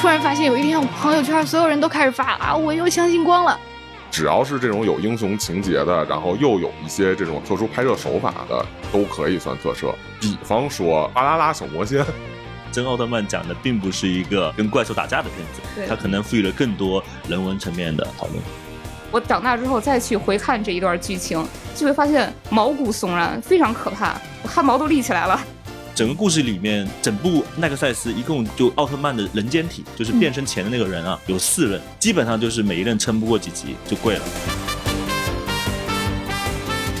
突然发现有一天，我朋友圈所有人都开始发啊，我又相信光了。只要是这种有英雄情节的，然后又有一些这种特殊拍摄手法的，都可以算特摄。比方说《巴啦啦小魔仙》，真奥特曼讲的并不是一个跟怪兽打架的片子，它可能赋予了更多人文层面的讨论。我长大之后再去回看这一段剧情，就会发现毛骨悚然，非常可怕，我汗毛都立起来了。整个故事里面，整部奈克赛斯一共就奥特曼的人间体，就是变身前的那个人啊，有四任，基本上就是每一任撑不过几集就跪了。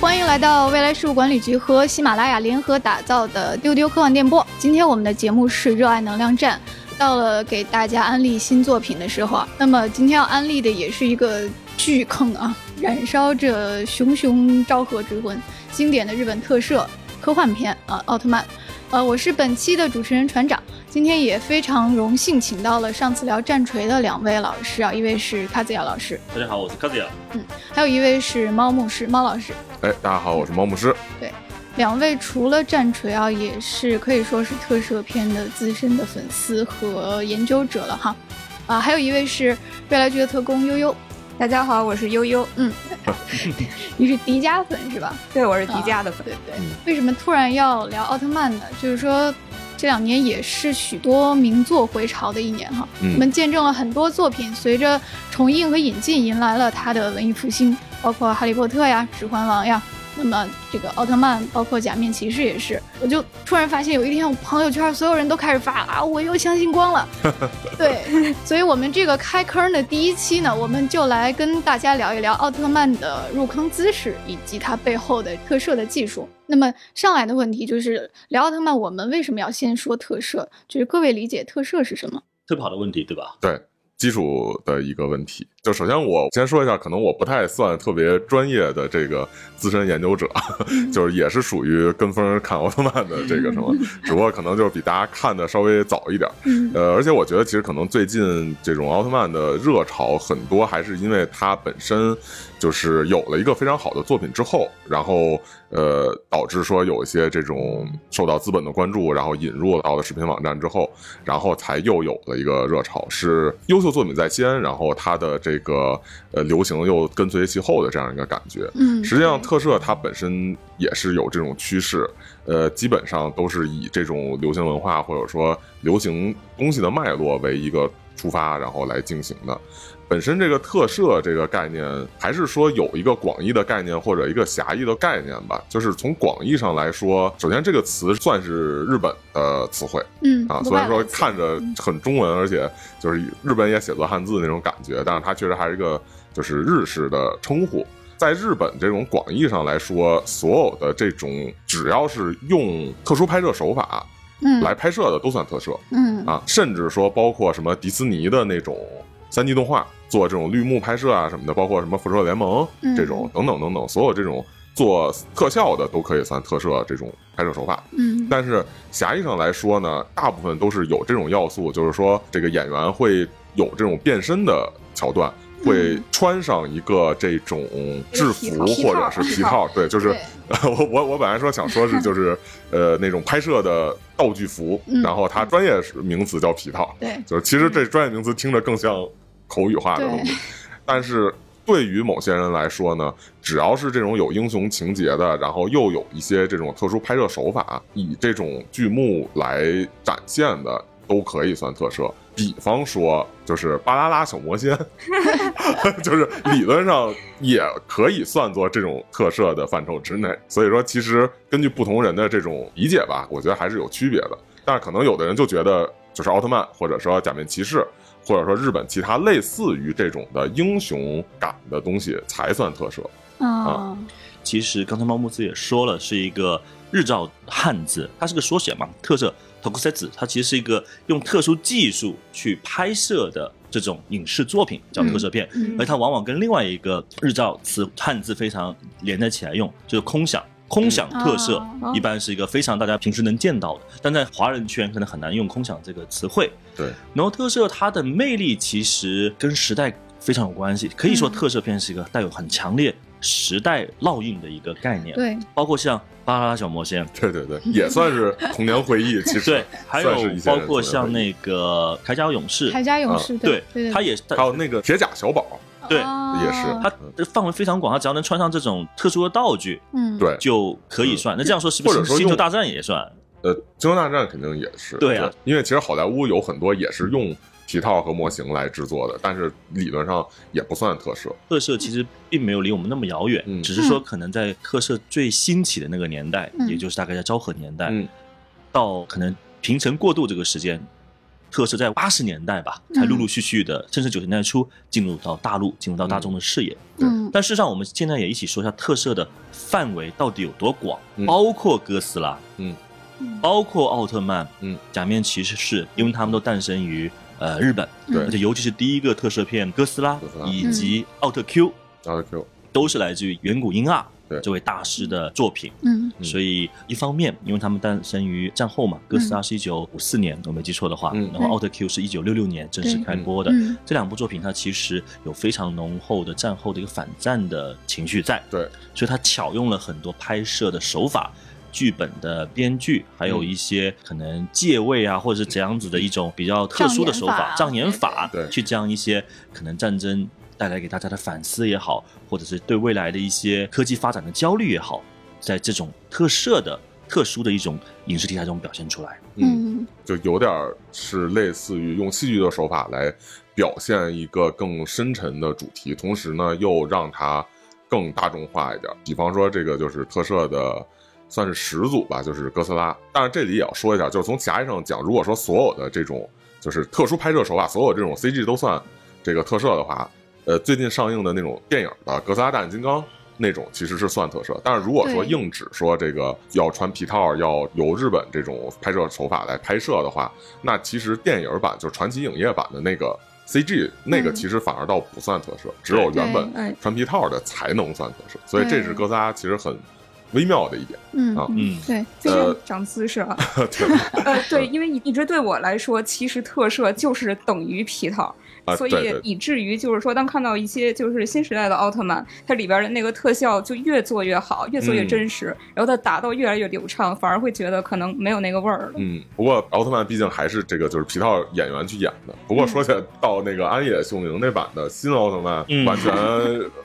欢迎来到未来事务管理局和喜马拉雅联合打造的丢丢科幻电波。今天我们的节目是热爱能量站，到了给大家安利新作品的时候啊。那么今天要安利的也是一个巨坑啊，燃烧着熊熊昭和之魂，经典的日本特摄科幻片啊，奥特曼。呃，我是本期的主持人船长，今天也非常荣幸请到了上次聊战锤的两位老师啊，一位是卡子雅老师，大家好，我是卡子雅，嗯，还有一位是猫牧师猫老师，哎，大家好，我是猫牧师，对，两位除了战锤啊，也是可以说是特摄片的资深的粉丝和研究者了哈，啊，还有一位是未来剧的特工悠悠。大家好，我是悠悠。嗯，你是迪迦粉是吧？对，我是迪迦的粉。对对。为什么突然要聊奥特曼呢？就是说，这两年也是许多名作回潮的一年哈。我们见证了很多作品随着重映和引进，迎来了它的文艺复兴，包括《哈利波特》呀，《指环王》呀。那么这个奥特曼，包括假面骑士也是，我就突然发现有一天，我朋友圈所有人都开始发啊，我又相信光了。对，所以我们这个开坑的第一期呢，我们就来跟大家聊一聊奥特曼的入坑姿势以及它背后的特摄的技术。那么上来的问题就是聊奥特曼，我们为什么要先说特摄？就是各位理解特摄是什么？特跑的问题，对吧？对。基础的一个问题，就首先我先说一下，可能我不太算特别专业的这个资深研究者，就是也是属于跟风看奥特曼的这个什么，只不过可能就是比大家看的稍微早一点。呃，而且我觉得其实可能最近这种奥特曼的热潮很多还是因为它本身。就是有了一个非常好的作品之后，然后呃导致说有一些这种受到资本的关注，然后引入到了视频网站之后，然后才又有了一个热潮，是优秀作品在先，然后它的这个呃流行又跟随其后的这样一个感觉。嗯，实际上特摄它本身也是有这种趋势，呃，基本上都是以这种流行文化或者说流行东西的脉络为一个出发，然后来进行的。本身这个特摄这个概念，还是说有一个广义的概念或者一个狭义的概念吧。就是从广义上来说，首先这个词算是日本的词汇，嗯啊，虽然说看着很中文，而且就是日本也写作汉字那种感觉，但是它确实还是一个就是日式的称呼。在日本这种广义上来说，所有的这种只要是用特殊拍摄手法，嗯，来拍摄的都算特摄，嗯啊，甚至说包括什么迪士尼的那种三 D 动画。做这种绿幕拍摄啊什么的，包括什么复仇者联盟这种等等等等，所有这种做特效的都可以算特摄这种拍摄手法。嗯，但是狭义上来说呢，大部分都是有这种要素，就是说这个演员会有这种变身的桥段，会穿上一个这种制服或者是皮套。对，就是 我我我本来说想说是 就是呃那种拍摄的道具服，然后它专业名词叫皮套。对，就是其实这专业名词听着更像。口语化的东西，但是对于某些人来说呢，只要是这种有英雄情节的，然后又有一些这种特殊拍摄手法，以这种剧目来展现的，都可以算特摄。比方说，就是《巴啦啦小魔仙》，就是理论上也可以算作这种特摄的范畴之内。所以说，其实根据不同人的这种理解吧，我觉得还是有区别的。但是可能有的人就觉得，就是奥特曼或者说假面骑士。或者说日本其他类似于这种的英雄感的东西才算特摄啊。其实刚才猫木子也说了，是一个日照汉字，它是个缩写嘛。特摄 tokusetsu，它其实是一个用特殊技术去拍摄的这种影视作品，叫特摄片。而它往往跟另外一个日照词汉字非常连在起来用，就是空想。空想特色一般是一个非常大家平时能见到的，但在华人圈可能很难用空想这个词汇。对，然后特色它的魅力其实跟时代非常有关系，可以说特色片是一个带有很强烈时代烙印的一个概念。对，包括像《巴巴啦啦小魔仙，对对对，也算是童年回忆。其实 对，还有包括像那个铠甲勇士，铠甲勇士，对对，他也是，还有那个铁甲小宝，对，也是，它的范围非常广，它只要能穿上这种特殊的道具，嗯，对，就可以算。那这样说是不是星球大战也算？呃，星球大战肯定也是，对啊，因为其实好莱坞有很多也是用。皮套和模型来制作的，但是理论上也不算特摄。特摄其实并没有离我们那么遥远，只是说可能在特摄最兴起的那个年代，也就是大概在昭和年代，到可能平成过渡这个时间，特摄在八十年代吧，才陆陆续续的，甚至九十年代初进入到大陆，进入到大众的视野。嗯，但事实上，我们现在也一起说一下特摄的范围到底有多广，包括哥斯拉，嗯，包括奥特曼，嗯，假面骑士是，因为他们都诞生于。呃，日本，对，而且尤其是第一个特摄片哥斯拉以及奥特 Q，奥特 Q 都是来自于远古英二。对这位大师的作品。嗯，所以一方面，因为他们诞生于战后嘛，哥斯拉是一九五四年，我没记错的话，然后奥特 Q 是一九六六年正式开播的。这两部作品，它其实有非常浓厚的战后的一个反战的情绪在。对，所以它巧用了很多拍摄的手法。剧本的编剧，还有一些可能借位啊，或者是怎样子的一种比较特殊的手法，障眼法，对，去将一些可能战争带来给大家的反思也好，或者是对未来的一些科技发展的焦虑也好，在这种特摄的特殊的一种影视题材中表现出来。嗯，就有点是类似于用戏剧的手法来表现一个更深沉的主题，同时呢又让它更大众化一点。比方说这个就是特摄的。算是始祖吧，就是哥斯拉。但是这里也要说一下，就是从狭义上讲，如果说所有的这种就是特殊拍摄手法，所有这种 CG 都算这个特摄的话，呃，最近上映的那种电影的《哥斯拉大战金刚》那种其实是算特摄。但是如果说硬指说这个要穿皮套，要由日本这种拍摄手法来拍摄的话，那其实电影版就是传奇影业版的那个 CG 那个其实反而倒不算特摄，只有原本穿皮套的才能算特摄。所以这是哥斯拉其实很。微妙的一点，嗯啊，嗯，对，就是，长姿势啊，呃，对，因为一直对我来说，其实特摄就是等于皮套。所以以至于就是说，当看到一些就是新时代的奥特曼，它里边的那个特效就越做越好，越做越真实，然后它打到越来越流畅，反而会觉得可能没有那个味儿了。嗯，不过奥特曼毕竟还是这个就是皮套演员去演的。不过说起来，到那个安野秀明那版的新奥特曼，完全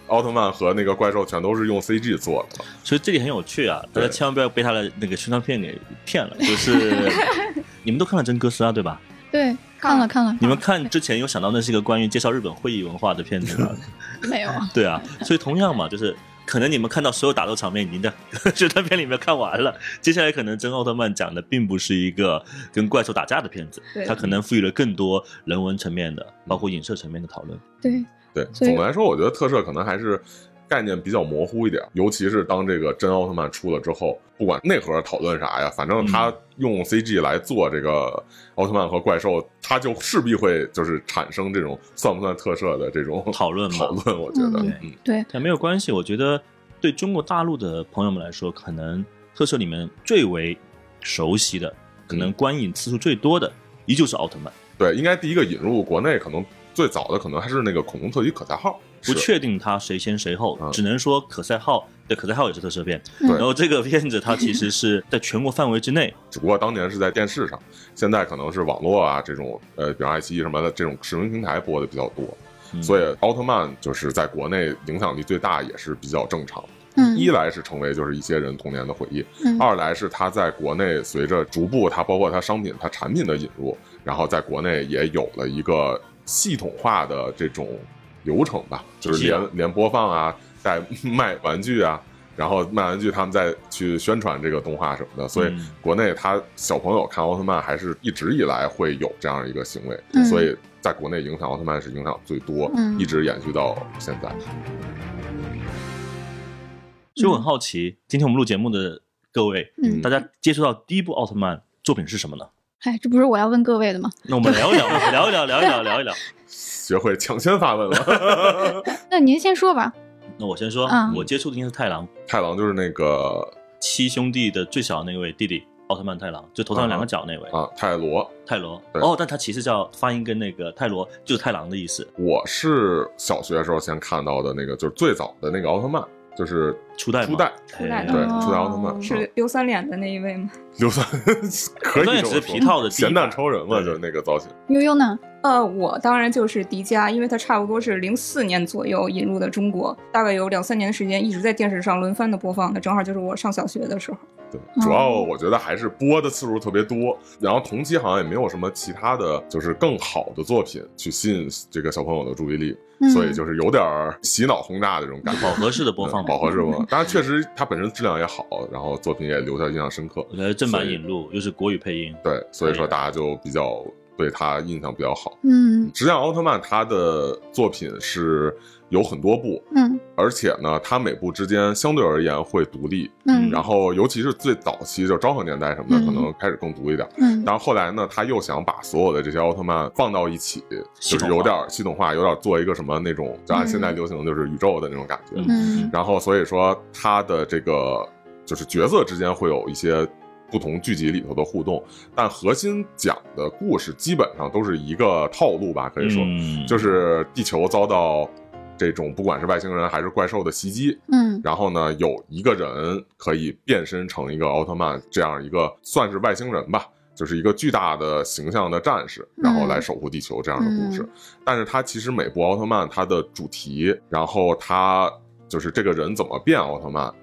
奥特曼和那个怪兽全都是用 CG 做的，所以这里很有趣啊！大家千万不要被他的那个宣传片给骗了。就是 你们都看了真哥斯拉对吧？对。看了看了，你们看之前有想到那是一个关于介绍日本会议文化的片子吗？没有。对啊，所以同样嘛，就是可能你们看到所有打斗场面已经在宣传片里面看完了，接下来可能真奥特曼讲的并不是一个跟怪兽打架的片子，它可能赋予了更多人文层面的，包括影射层面的讨论。对对，总的来说，我觉得特摄可能还是。概念比较模糊一点，尤其是当这个真奥特曼出了之后，不管内核讨论啥呀，反正他用 CG 来做这个奥特曼和怪兽，他就势必会就是产生这种算不算特摄的这种讨论讨论。我觉得，嗯，对，但没有关系。我觉得对中国大陆的朋友们来说，可能特摄里面最为熟悉的，可能观影次数最多的，依旧是奥特曼。对，应该第一个引入国内，可能最早的可能还是那个恐龙特级可赛号。不确定它谁先谁后，只能说可赛号对可赛号也是特摄片。然后这个片子它其实是在全国范围之内，只不过当年是在电视上，现在可能是网络啊这种呃，比如爱奇艺什么的这种视频平台播的比较多。所以奥特曼就是在国内影响力最大，也是比较正常。嗯，一来是成为就是一些人童年的回忆，二来是它在国内随着逐步它包括它商品它产品的引入，然后在国内也有了一个系统化的这种。流程吧，就是连连播放啊，带卖玩具啊，然后卖玩具，他们再去宣传这个动画什么的。所以国内他小朋友看奥特曼还是一直以来会有这样一个行为，所以在国内影响奥特曼是影响最多，一直延续到现在。所以我很好奇，今天我们录节目的各位，大家接触到第一部奥特曼作品是什么呢？哎，这不是我要问各位的吗？那我们聊一聊，聊一聊，聊一聊，聊一聊。学会抢先发问了。那您先说吧。那我先说，我接触的应该是太郎。太郎就是那个七兄弟的最小那位弟弟，奥特曼太郎，就头上两个角那位啊。泰罗，泰罗。哦，但他其实叫发音跟那个泰罗就是太郎的意思。我是小学时候先看到的那个，就是最早的那个奥特曼。就是初代初代初代对初代奥特曼是刘三脸的那一位吗？刘三可以只是皮套的咸蛋超人嘛，就是那个造型。悠悠呢？呃，我当然就是迪迦，因为它差不多是零四年左右引入的中国，大概有两三年的时间一直在电视上轮番的播放，那正好就是我上小学的时候。对，主要我觉得还是播的次数特别多，然后同期好像也没有什么其他的就是更好的作品去吸引这个小朋友的注意力，所以就是有点洗脑轰炸的这种感觉。饱和式的播放，饱和式播放，当然确实它本身质量也好，然后作品也留下印象深刻。我觉得正版引入又是国语配音，对，所以说大家就比较。对他印象比较好。嗯，实际上奥特曼他的作品是有很多部，嗯，而且呢，他每部之间相对而言会独立，嗯，然后尤其是最早期就昭和年代什么的，可能开始更独一点，嗯，但是后来呢，他又想把所有的这些奥特曼放到一起，就是有点系统化，有点做一个什么那种，就按现在流行的就是宇宙的那种感觉，嗯，然后所以说他的这个就是角色之间会有一些。不同剧集里头的互动，但核心讲的故事基本上都是一个套路吧，可以说，就是地球遭到这种不管是外星人还是怪兽的袭击，嗯，然后呢，有一个人可以变身成一个奥特曼这样一个算是外星人吧，就是一个巨大的形象的战士，然后来守护地球这样的故事。但是它其实每部奥特曼它的主题，然后它就是这个人怎么变奥特曼。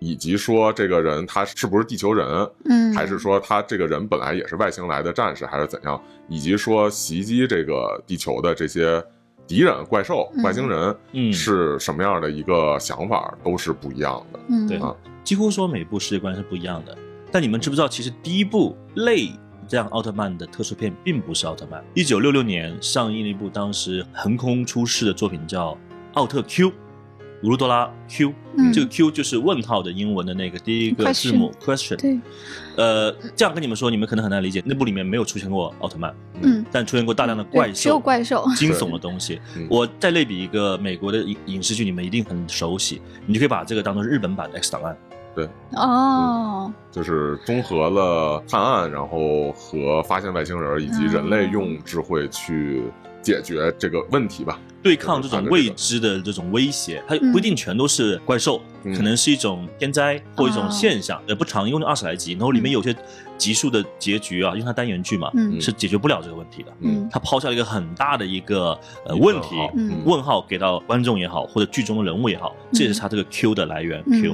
以及说这个人他是不是地球人，嗯，还是说他这个人本来也是外星来的战士，还是怎样？以及说袭击这个地球的这些敌人、怪兽、外星人，嗯，是什么样的一个想法，都是不一样的。嗯，对啊，几乎说每部世界观是不一样的。但你们知不知道，其实第一部类这样奥特曼的特殊片并不是奥特曼。一九六六年上映了一部当时横空出世的作品，叫《奥特 Q》。乌鲁多拉 Q，这个 Q 就是问号的英文的那个第一个字母 question。对，呃，这样跟你们说，你们可能很难理解。那部里面没有出现过奥特曼，嗯，但出现过大量的怪兽，有怪兽，惊悚的东西。我再类比一个美国的影影视剧，你们一定很熟悉，你就可以把这个当做日本版的 X 档案。对，哦，就是综合了探案，然后和发现外星人以及人类用智慧去解决这个问题吧。对抗这种未知的这种威胁，它不一定全都是怪兽，可能是一种天灾或一种现象，也不长，用了二十来集，然后里面有些集数的结局啊，因为它单元剧嘛，是解决不了这个问题的。嗯，它抛下了一个很大的一个呃问题，问号给到观众也好，或者剧中的人物也好，这也是它这个 Q 的来源 Q，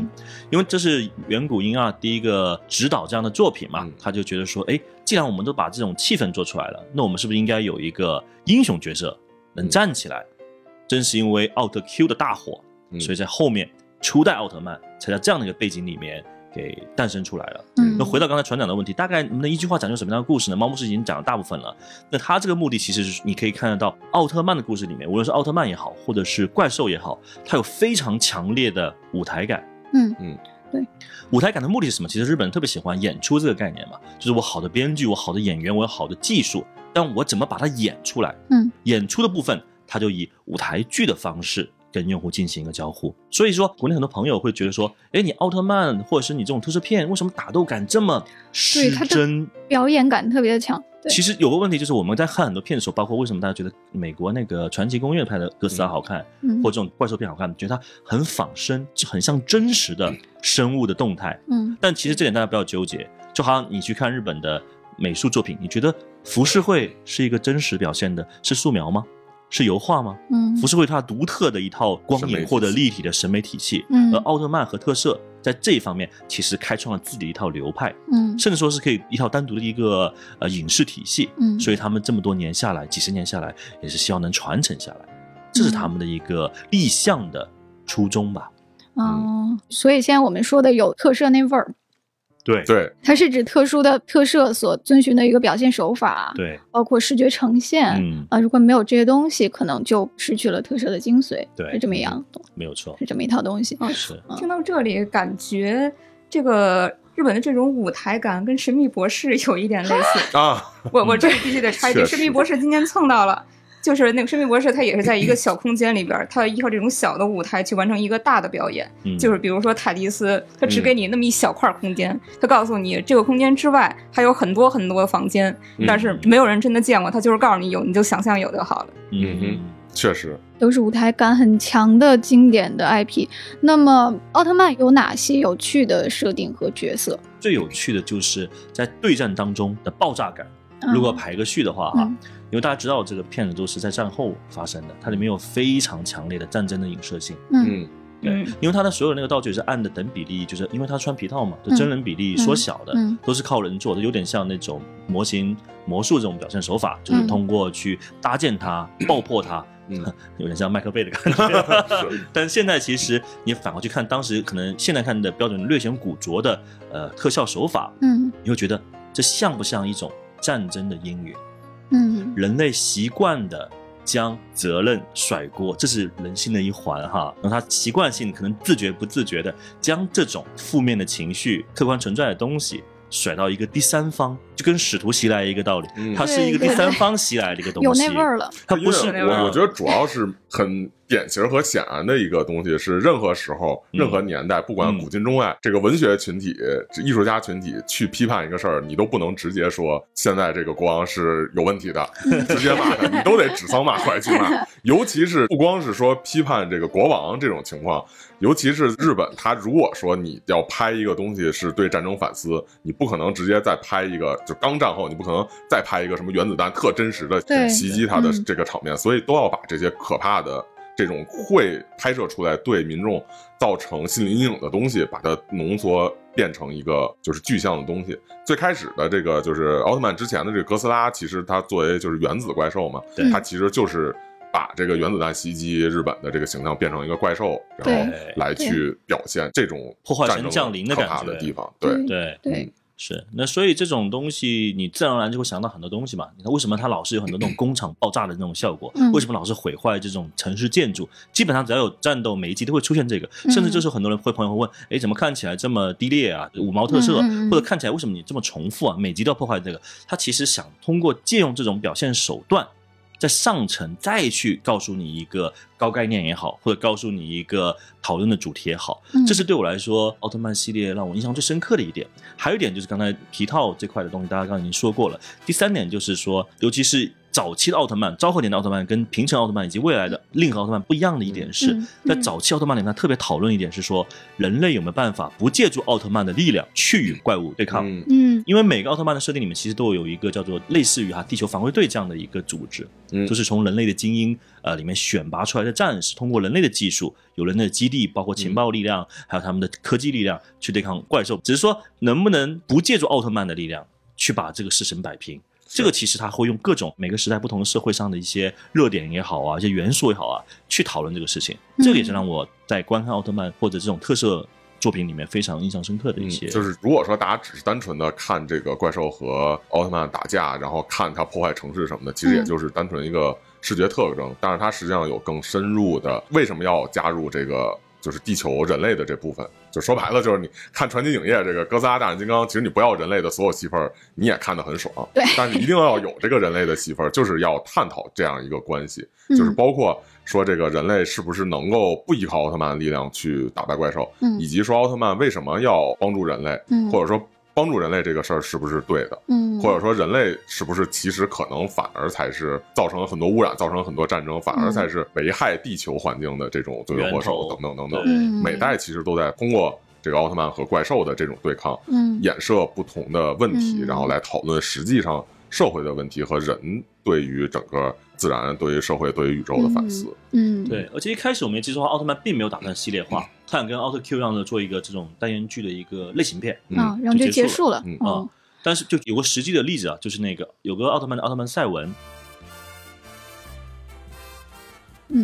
因为这是远古婴儿第一个指导这样的作品嘛，他就觉得说，哎，既然我们都把这种气氛做出来了，那我们是不是应该有一个英雄角色能站起来？正是因为奥特 Q 的大火，所以在后面初代奥特曼才在这样的一个背景里面给诞生出来了。嗯那回到刚才船长的问题，大概能一句话讲出什么样的故事呢？猫牧师已经讲了大部分了。那他这个目的其实是你可以看得到，奥特曼的故事里面，无论是奥特曼也好，或者是怪兽也好，它有非常强烈的舞台感。嗯嗯，对。舞台感的目的是什么？其实日本人特别喜欢演出这个概念嘛，就是我好的编剧，我好的演员，我有好的技术，但我怎么把它演出来？嗯，演出的部分。他就以舞台剧的方式跟用户进行一个交互，所以说国内很多朋友会觉得说，哎，你奥特曼或者是你这种特摄片，为什么打斗感这么失真？表演感特别的强。其实有个问题就是我们在看很多片的时候，包括为什么大家觉得美国那个传奇公园拍的哥斯拉好看，或者这种怪兽片好看，觉得它很仿生，就很像真实的生物的动态。嗯，但其实这点大家不要纠结，就好像你去看日本的美术作品，你觉得浮世绘是一个真实表现的，是素描吗？是油画吗？嗯，浮世绘它独特的一套光影或者立体的审美体系，嗯，而奥特曼和特摄在这一方面其实开创了自己的一套流派，嗯，甚至说是可以一套单独的一个呃影视体系，嗯，所以他们这么多年下来，几十年下来，也是希望能传承下来，这是他们的一个立项的初衷吧。嗯，所以现在我们说的有特摄那味儿。对对，它是指特殊的特摄所遵循的一个表现手法，对，包括视觉呈现，嗯啊，如果没有这些东西，可能就失去了特摄的精髓，对，是这么一样，没有错，是这么一套东西。是，听到这里，感觉这个日本的这种舞台感跟《神秘博士 》有一点类似啊。我我这里必须得插一句，《神秘博士》今天蹭到了。就是那个生命博士，他也是在一个 小空间里边，他依靠这种小的舞台去完成一个大的表演。就是比如说塔迪斯，他只给你那么一小块空间，他告诉你这个空间之外还有很多很多房间，但是没有人真的见过，他就是告诉你有，你就想象有就好了。嗯哼，确实都是舞台感很强的经典的 IP。那么奥特曼有哪些有趣的设定和角色？最有趣的就是在对战当中的爆炸感。如果排个序的话，哈，因为大家知道这个片子都是在战后发生的，它里面有非常强烈的战争的影射性。嗯。对，因为它的所有那个道具是按的等比例，就是因为它穿皮套嘛，就真人比例缩小的，都是靠人做的，有点像那种模型魔术这种表现手法，就是通过去搭建它、爆破它，嗯，有点像麦克贝的感觉。但现在其实你反过去看，当时可能现在看的标准略显古拙的呃特效手法，嗯，你会觉得这像不像一种战争的阴云？嗯，人类习惯的。将责任甩锅，这是人性的一环哈。然后他习惯性可能自觉不自觉的将这种负面的情绪、客观存在的东西甩到一个第三方，就跟使徒袭来一个道理。它是一个第三方袭来的一个东西，有那味儿了。它不是我，我觉得主要是很。典型和显然的一个东西是，任何时候、任何年代，不管古今中外，这个文学群体、艺术家群体去批判一个事儿，你都不能直接说现在这个国王是有问题的，直接骂他，你都得指桑骂槐去骂。尤其是不光是说批判这个国王这种情况，尤其是日本，他如果说你要拍一个东西是对战争反思，你不可能直接再拍一个就刚战后，你不可能再拍一个什么原子弹特真实的袭击他的这个场面，所以都要把这些可怕的。这种会拍摄出来对民众造成心理阴影的东西，把它浓缩变成一个就是具象的东西。最开始的这个就是奥特曼之前的这个哥斯拉，其实它作为就是原子怪兽嘛，它其实就是把这个原子弹袭击日本的这个形象变成一个怪兽，然后来去表现这种破坏神降临的可怕的地方。对对对。是，那所以这种东西，你自然而然就会想到很多东西嘛。你看，为什么它老是有很多那种工厂爆炸的那种效果？为什么老是毁坏这种城市建筑？基本上只要有战斗，每一集都会出现这个。甚至就是很多人会朋友会问，哎，怎么看起来这么低劣啊？五毛特色，或者看起来为什么你这么重复啊？每集都要破坏这个？他其实想通过借用这种表现手段。在上层再去告诉你一个高概念也好，或者告诉你一个讨论的主题也好，这是对我来说奥特曼系列让我印象最深刻的一点。还有一点就是刚才皮套这块的东西，大家刚刚已经说过了。第三点就是说，尤其是。早期的奥特曼、昭和年的奥特曼跟平成奥特曼以及未来的令和奥特曼不一样的一点是在早期奥特曼里，面特别讨论一点是说，人类有没有办法不借助奥特曼的力量去与怪物对抗？嗯，因为每个奥特曼的设定里面其实都有一个叫做类似于哈地球防卫队这样的一个组织，嗯，就是从人类的精英呃里面选拔出来的战士，通过人类的技术、有人类的基地，包括情报力量，还有他们的科技力量去对抗怪兽。只是说能不能不借助奥特曼的力量去把这个事情摆平？这个其实他会用各种每个时代不同的社会上的一些热点也好啊，一些元素也好啊，去讨论这个事情。这个也是让我在观看奥特曼或者这种特色作品里面非常印象深刻的一些。就是如果说大家只是单纯的看这个怪兽和奥特曼打架，然后看他破坏城市什么的，其实也就是单纯一个视觉特征。但是它实际上有更深入的，为什么要加入这个？就是地球人类的这部分，就说白了，就是你看传奇影业这个哥斯拉大战金刚，其实你不要人类的所有戏份，你也看得很爽。对，但是一定要有这个人类的戏份，就是要探讨这样一个关系，就是包括说这个人类是不是能够不依靠奥特曼的力量去打败怪兽，以及说奥特曼为什么要帮助人类，或者说。帮助人类这个事儿是不是对的？嗯，或者说人类是不是其实可能反而才是造成了很多污染、造成了很多战争，反而才是危害地球环境的这种罪魁祸首等等等等。每代其实都在通过这个奥特曼和怪兽的这种对抗，嗯，衍射不同的问题，然后来讨论实际上社会的问题和人对于整个自然、对于社会、对于宇宙的反思。嗯，对。而且一开始我们也记住，奥特曼并没有打算系列化。他想跟奥特 Q 一样的做一个这种单元剧的一个类型片。啊，然后就结束了。啊。但是就有个实际的例子啊，就是那个有个奥特曼的奥特曼赛文，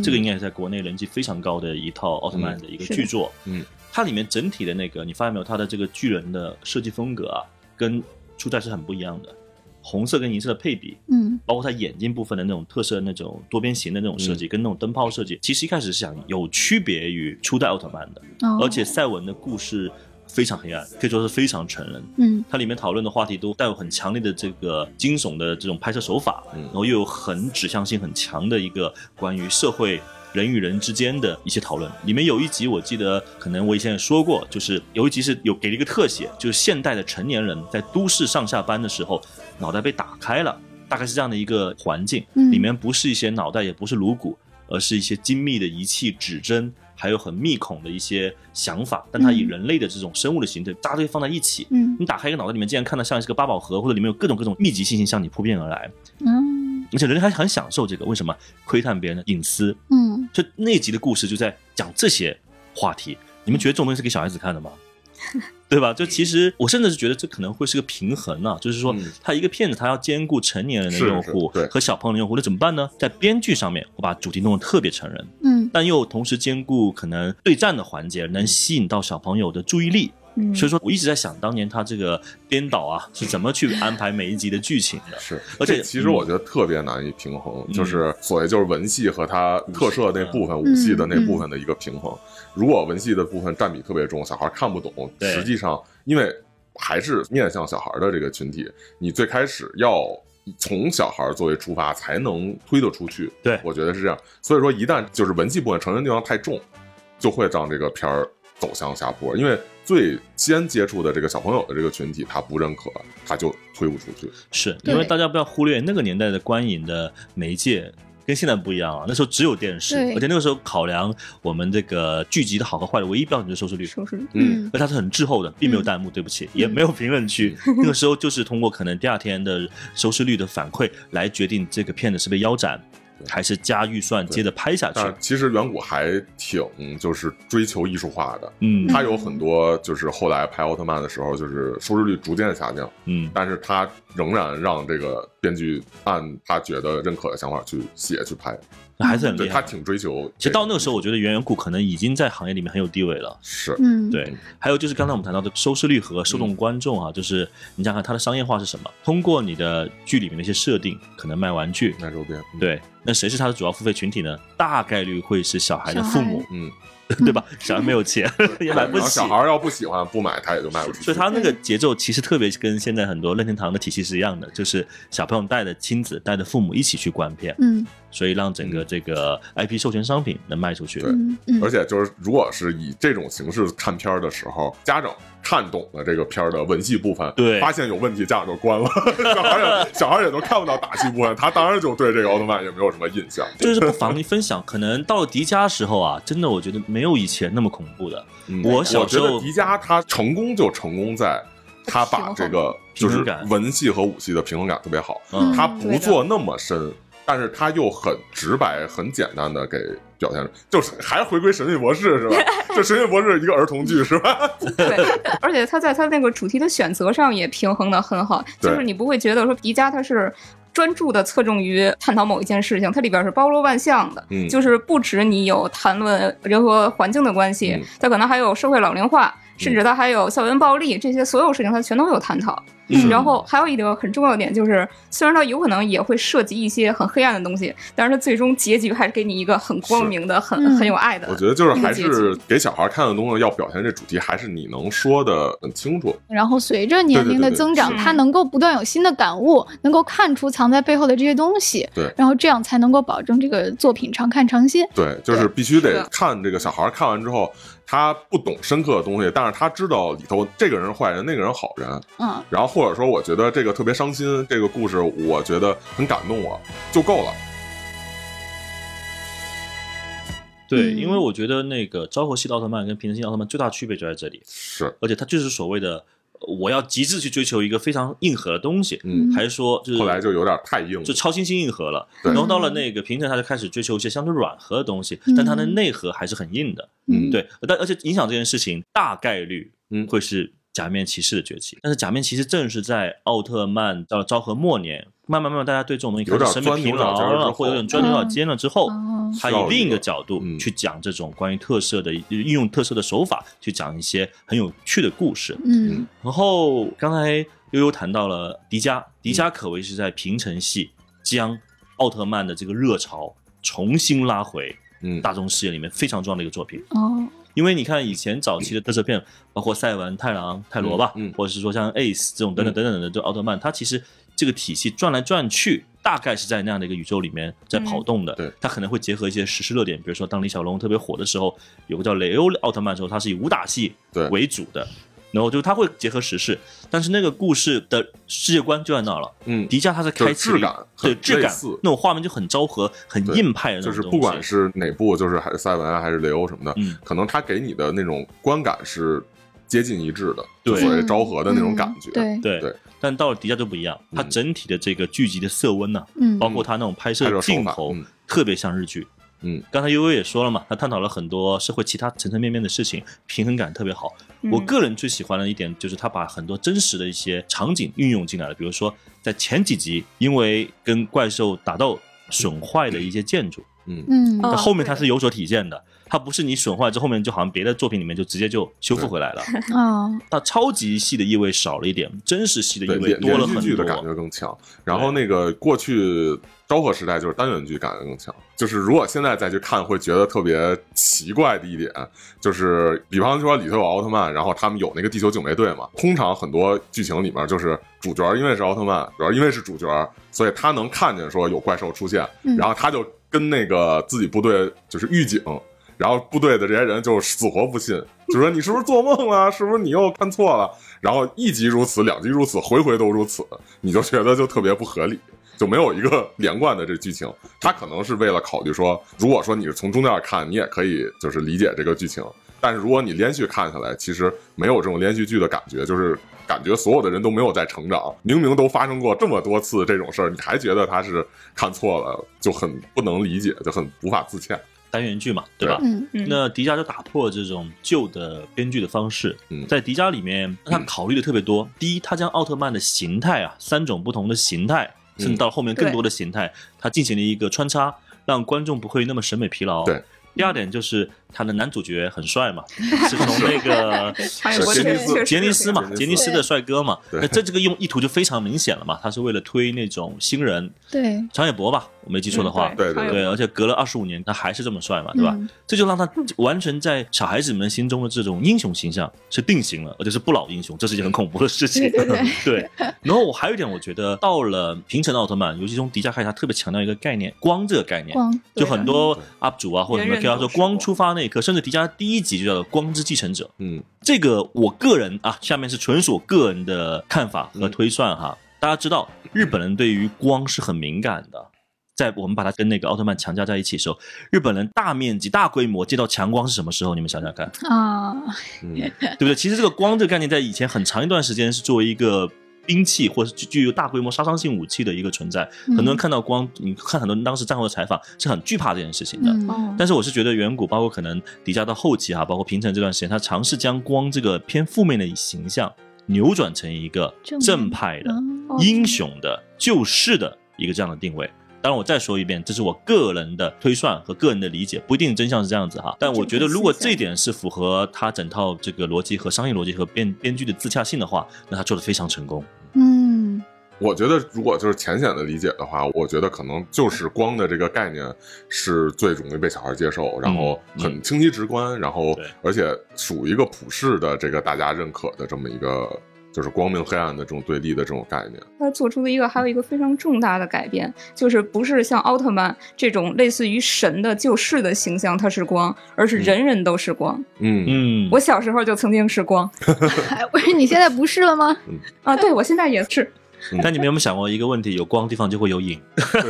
这个应该是在国内人气非常高的一套奥特曼的一个剧作。嗯，它里面整体的那个你发现没有，它的这个巨人的设计风格啊，跟初代是很不一样的。红色跟银色的配比，嗯，包括它眼睛部分的那种特色，那种多边形的那种设计，跟那种灯泡设计，其实一开始是想有区别于初代奥特曼的。而且赛文的故事非常黑暗，可以说是非常成人。嗯，它里面讨论的话题都带有很强烈的这个惊悚的这种拍摄手法，嗯然后又有很指向性很强的一个关于社会。人与人之间的一些讨论，里面有一集我记得，可能我以前也说过，就是有一集是有给了一个特写，就是现代的成年人在都市上下班的时候，脑袋被打开了，大概是这样的一个环境，里面不是一些脑袋，也不是颅骨，而是一些精密的仪器、指针，还有很密孔的一些想法。但它以人类的这种生物的形态扎堆放在一起，嗯，你打开一个脑袋里面，竟然看到像是个八宝盒，或者里面有各种各种密集信息向你扑面而来。嗯，而且人还很享受这个，为什么？窥探别人的隐私。嗯，就那集的故事就在讲这些话题。你们觉得这种东西是给小孩子看的吗？对吧？就其实我甚至是觉得这可能会是个平衡啊，就是说，他一个骗子他要兼顾成年人的用户和小朋友的用户，那怎么办呢？在编剧上面，我把主题弄得特别成人，嗯，但又同时兼顾可能对战的环节，能吸引到小朋友的注意力。嗯，所以说，我一直在想，当年他这个编导啊是怎么去安排每一集的剧情的？是，而且其实我觉得特别难以平衡，就是所谓就是文戏和他特摄那部分、武戏的那部分的一个平衡。如果文戏的部分占比特别重，小孩看不懂，实际上因为还是面向小孩的这个群体，你最开始要从小孩作为出发，才能推得出去。对，我觉得是这样。所以说，一旦就是文戏部分成人地方太重，就会让这个片儿走向下坡，因为。最先接触的这个小朋友的这个群体，他不认可，他就推不出去。是因为大家不要忽略那个年代的观影的媒介跟现在不一样啊，那时候只有电视，而且那个时候考量我们这个剧集的好和坏的唯一标准就是收视率。收视率，嗯，而它是很滞后的，并没有弹幕，对不起，也没有评论区。那个时候就是通过可能第二天的收视率的反馈来决定这个片子是被腰斩。还是加预算接着拍下去。其实远古还挺就是追求艺术化的，嗯，他有很多就是后来拍奥特曼的时候，就是收视率逐渐下降，嗯，但是他仍然让这个编剧按他觉得认可的想法去写去拍。还是很厉害，他挺追求。其实到那个时候，我觉得圆圆谷可能已经在行业里面很有地位了。是，嗯，对。还有就是刚才我们谈到的收视率和受众观众啊，就是你想看它的商业化是什么？通过你的剧里面的一些设定，可能卖玩具、卖周边。对，那谁是他的主要付费群体呢？大概率会是小孩的父母。嗯。对吧？小孩没有钱，也买不起。小孩要不喜欢不买，他也就卖不出去。所以他那个节奏其实特别跟现在很多任天堂的体系是一样的，就是小朋友带着亲子、带着父母一起去观片。嗯，所以让整个这个 IP 授权商品能卖出去。对，而且就是如果是以这种形式看片的时候，家长看懂了这个片儿的文戏部分，对，发现有问题，家长就关了。小孩也 小孩也都看不到打戏部分，他当然就对这个奥特曼也没有什么印象。就是不妨你分享，可能到了迪迦时候啊，真的我觉得没有以前那么恐怖的。我小时候迪迦他成功就成功在，他把这个就是文戏和武戏的平衡感特别好，他不做那么深。但是他又很直白、很简单的给表现，就是还是回归神秘博士是吧？这神秘博士一个儿童剧是吧？对，而且他在他那个主题的选择上也平衡的很好，就是你不会觉得说迪迦他是专注的侧重于探讨某一件事情，它里边是包罗万象的，就是不止你有谈论人和环境的关系，它可能还有社会老龄化。甚至他还有校园暴力这些所有事情，他全都有探讨。然后还有一个很重要的点就是，虽然他有可能也会涉及一些很黑暗的东西，但是他最终结局还是给你一个很光明的、很很有爱的。我觉得就是还是给小孩看的东西，要表现这主题，还是你能说的很清楚。然后随着年龄的增长，他能够不断有新的感悟，能够看出藏在背后的这些东西。对，然后这样才能够保证这个作品常看常新。对，就是必须得看这个小孩看完之后。他不懂深刻的东西，但是他知道里头这个人是坏人，那个人好人。嗯，然后或者说，我觉得这个特别伤心，这个故事我觉得很感动我，就够了。对，因为我觉得那个昭和系的奥特曼跟平成系奥特曼最大区别就在这里。是，而且它就是所谓的。我要极致去追求一个非常硬核的东西，嗯，还是说就是后来就有点太硬，就超新星硬核了。然后到了那个平成，他就开始追求一些相对软核的东西，但它的内核还是很硬的。嗯，对，但而且影响这件事情大概率嗯会是假面骑士的崛起。但是假面骑士正是在奥特曼到了昭和末年。慢慢慢慢，大家对这种东西有点审美疲劳了，或者有点钻牛角尖了之后，他以另一个角度去讲这种关于特色的运用特色的手法，去讲一些很有趣的故事。嗯，然后刚才悠悠谈到了迪迦，迪迦可谓是在平成系将奥特曼的这个热潮重新拉回大众视野里面非常重要的一个作品。哦，因为你看以前早期的特色片，包括赛文、太郎、泰罗吧，或者是说像 Ace 这种等等等等的这奥特曼，它其实。这个体系转来转去，大概是在那样的一个宇宙里面在跑动的。对，它可能会结合一些实时热点，比如说当李小龙特别火的时候，有个叫雷欧奥特曼的时候，它是以武打戏为主的。然后就他会结合时事，但是那个故事的世界观就在那了。嗯，迪迦他是开启质感，对质感，那种画面就很昭和、很硬派的那种。就是不管是哪部，就是还是赛文啊，还是雷欧什么的，嗯，可能他给你的那种观感是接近一致的，对，所谓昭和的那种感觉。对对对。但到了迪迦就不一样，它整体的这个剧集的色温呢，嗯，包括它那种拍摄镜头，特别像日剧。嗯，刚才悠悠也说了嘛，他探讨了很多社会其他层层面面的事情，平衡感特别好。我个人最喜欢的一点就是他把很多真实的一些场景运用进来了，比如说在前几集因为跟怪兽打斗损坏的一些建筑，嗯嗯，那后面它是有所体现的，它不是你损坏之后面就好像别的作品里面就直接就修复回来了啊，它超级系的意味少了一点，真实系的意味多了很多，的感觉更强。然后那个过去。昭和时代就是单元剧感觉更强，就是如果现在再去看，会觉得特别奇怪的一点，就是比方说里头有奥特曼，然后他们有那个地球警卫队嘛。通常很多剧情里面就是主角因为是奥特曼，主要因为是主角，所以他能看见说有怪兽出现，然后他就跟那个自己部队就是预警，然后部队的这些人就死活不信，就说你是不是做梦了？是不是你又看错了？然后一集如此，两集如此，回回都如此，你就觉得就特别不合理。就没有一个连贯的这剧情，他可能是为了考虑说，如果说你是从中间看，你也可以就是理解这个剧情，但是如果你连续看下来，其实没有这种连续剧的感觉，就是感觉所有的人都没有在成长，明明都发生过这么多次这种事儿，你还觉得他是看错了，就很不能理解，就很无法自洽。单元剧嘛，对吧？嗯，那迪迦就打破这种旧的编剧的方式，在迪迦里面，他考虑的特别多。第一，他将奥特曼的形态啊，三种不同的形态。甚至到后面更多的形态，他进行了一个穿插，让观众不会那么审美疲劳。对，第二点就是他的男主角很帅嘛，是从那个杰尼斯杰尼斯嘛，杰尼斯的帅哥嘛。那这这个用意图就非常明显了嘛，他是为了推那种新人。对，长野博吧，我没记错的话，对对对，而且隔了二十五年，他还是这么帅嘛，对吧？这就让他完全在小孩子们心中的这种英雄形象是定型了，而且是不老英雄，这是一件很恐怖的事情。对对 对。然后我还有一点，我觉得到了平成奥特曼，尤其从迪迦开始，他特别强调一个概念——光这个概念。光，就很多 UP 主啊或者什么，可以说光出发那一刻，甚至迪迦第一集就叫做“光之继承者”。嗯，这个我个人啊，下面是纯属个人的看法和推算哈。大家知道，日本人对于光是很敏感的。在我们把它跟那个奥特曼强加在一起的时候，日本人大面积、大规模见到强光是什么时候？你们想想看啊，对不对？其实这个光这个概念在以前很长一段时间是作为一个兵器或是具有大规模杀伤性武器的一个存在。很多人看到光，你看很多人当时战后的采访是很惧怕这件事情的。但是我是觉得远古，包括可能迪迦到后期哈，包括平成这段时间，他尝试将光这个偏负面的形象扭转成一个正派的、英雄的、救世的一个这样的定位。当然，我再说一遍，这是我个人的推算和个人的理解，不一定真相是这样子哈。但我觉得，如果这一点是符合他整套这个逻辑和商业逻辑和编编剧的自洽性的话，那他做的非常成功。嗯，我觉得如果就是浅显的理解的话，我觉得可能就是光的这个概念是最容易被小孩接受，然后很清晰直观，然后而且属于一个普世的这个大家认可的这么一个。就是光明黑暗的这种对立的这种概念，他做出了一个还有一个非常重大的改变，就是不是像奥特曼这种类似于神的救世的形象，它是光，而是人人都是光。嗯嗯，我小时候就曾经是光，不是你现在不是了吗？啊，对我现在也是。但你们有没有想过一个问题？有光的地方就会有影，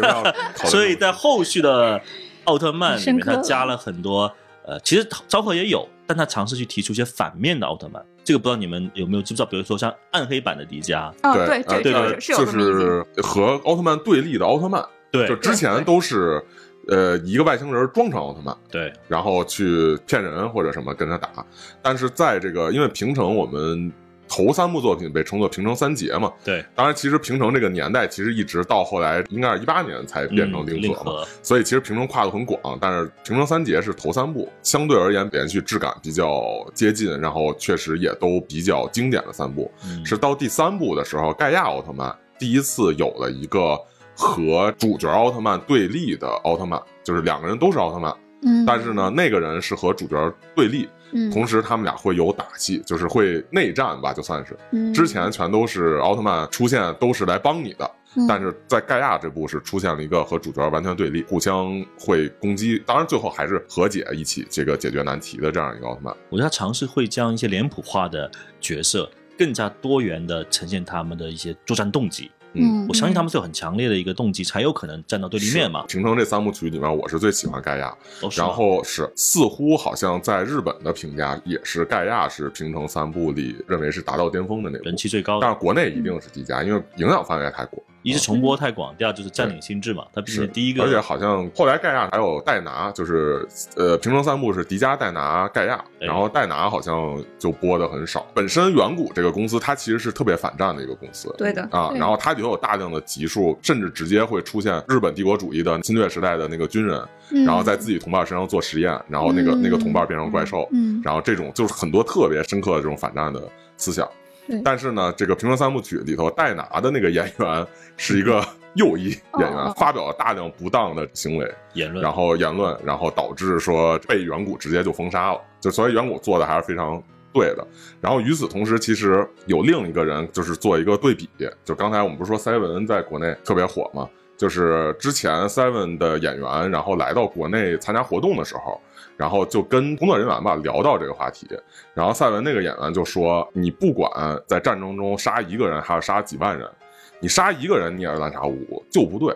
所以在后续的奥特曼里面，他加了很多。呃，其实昭和也有，但他尝试去提出一些反面的奥特曼。这个不知道你们有没有知不知道？比如说像暗黑版的迪迦，对对对对，就是和奥特曼对立的奥特曼。对，就之前都是呃一个外星人装成奥特曼，对，然后去骗人或者什么跟他打。但是在这个因为平成我们。头三部作品被称作平成三杰嘛？对，当然，其实平成这个年代其实一直到后来，应该是一八年才变成令和嘛。所以其实平成跨度很广，但是平成三杰是头三部，相对而言连续质感比较接近，然后确实也都比较经典的三部。是到第三部的时候，盖亚奥特曼第一次有了一个和主角奥特曼对立的奥特曼，就是两个人都是奥特曼，嗯，但是呢，那个人是和主角对立。同时他们俩会有打戏，就是会内战吧，就算是。之前全都是奥特曼出现，都是来帮你的。但是在盖亚这部是出现了一个和主角完全对立，互相会攻击，当然最后还是和解一起这个解决难题的这样一个奥特曼。我觉得他尝试会将一些脸谱化的角色更加多元的呈现他们的一些作战动机。嗯，我相信他们是有很强烈的一个动机，才有可能站到对立面嘛。平成这三部曲里面，我是最喜欢盖亚，然后是似乎好像在日本的评价也是盖亚是平成三部里认为是达到巅峰的那部，人气最高。但是国内一定是迪迦，因为影响范围太广。一是重播太广，第二就是占领心智嘛。它毕竟第一个，而且好像后来盖亚还有戴拿，就是呃平成三部是迪迦、戴拿、盖亚，然后戴拿好像就播的很少。本身远古这个公司它其实是特别反战的一个公司，对的啊。然后它里头有大量的集数，甚至直接会出现日本帝国主义的侵略时代的那个军人，然后在自己同伴身上做实验，然后那个那个同伴变成怪兽，然后这种就是很多特别深刻的这种反战的思想。但是呢，这个平成三部曲里头戴拿的那个演员是一个右翼演员，发表了大量不当的行为言论，然后言论，然后导致说被远古直接就封杀了。就所以远古做的还是非常对的。然后与此同时，其实有另一个人就是做一个对比，就刚才我们不是说 Seven 在国内特别火嘛？就是之前 Seven 的演员，然后来到国内参加活动的时候。然后就跟工作人员吧聊到这个话题，然后赛文那个演员就说：“你不管在战争中杀一个人还是杀几万人，你杀一个人你也是滥杀无辜，就不对。”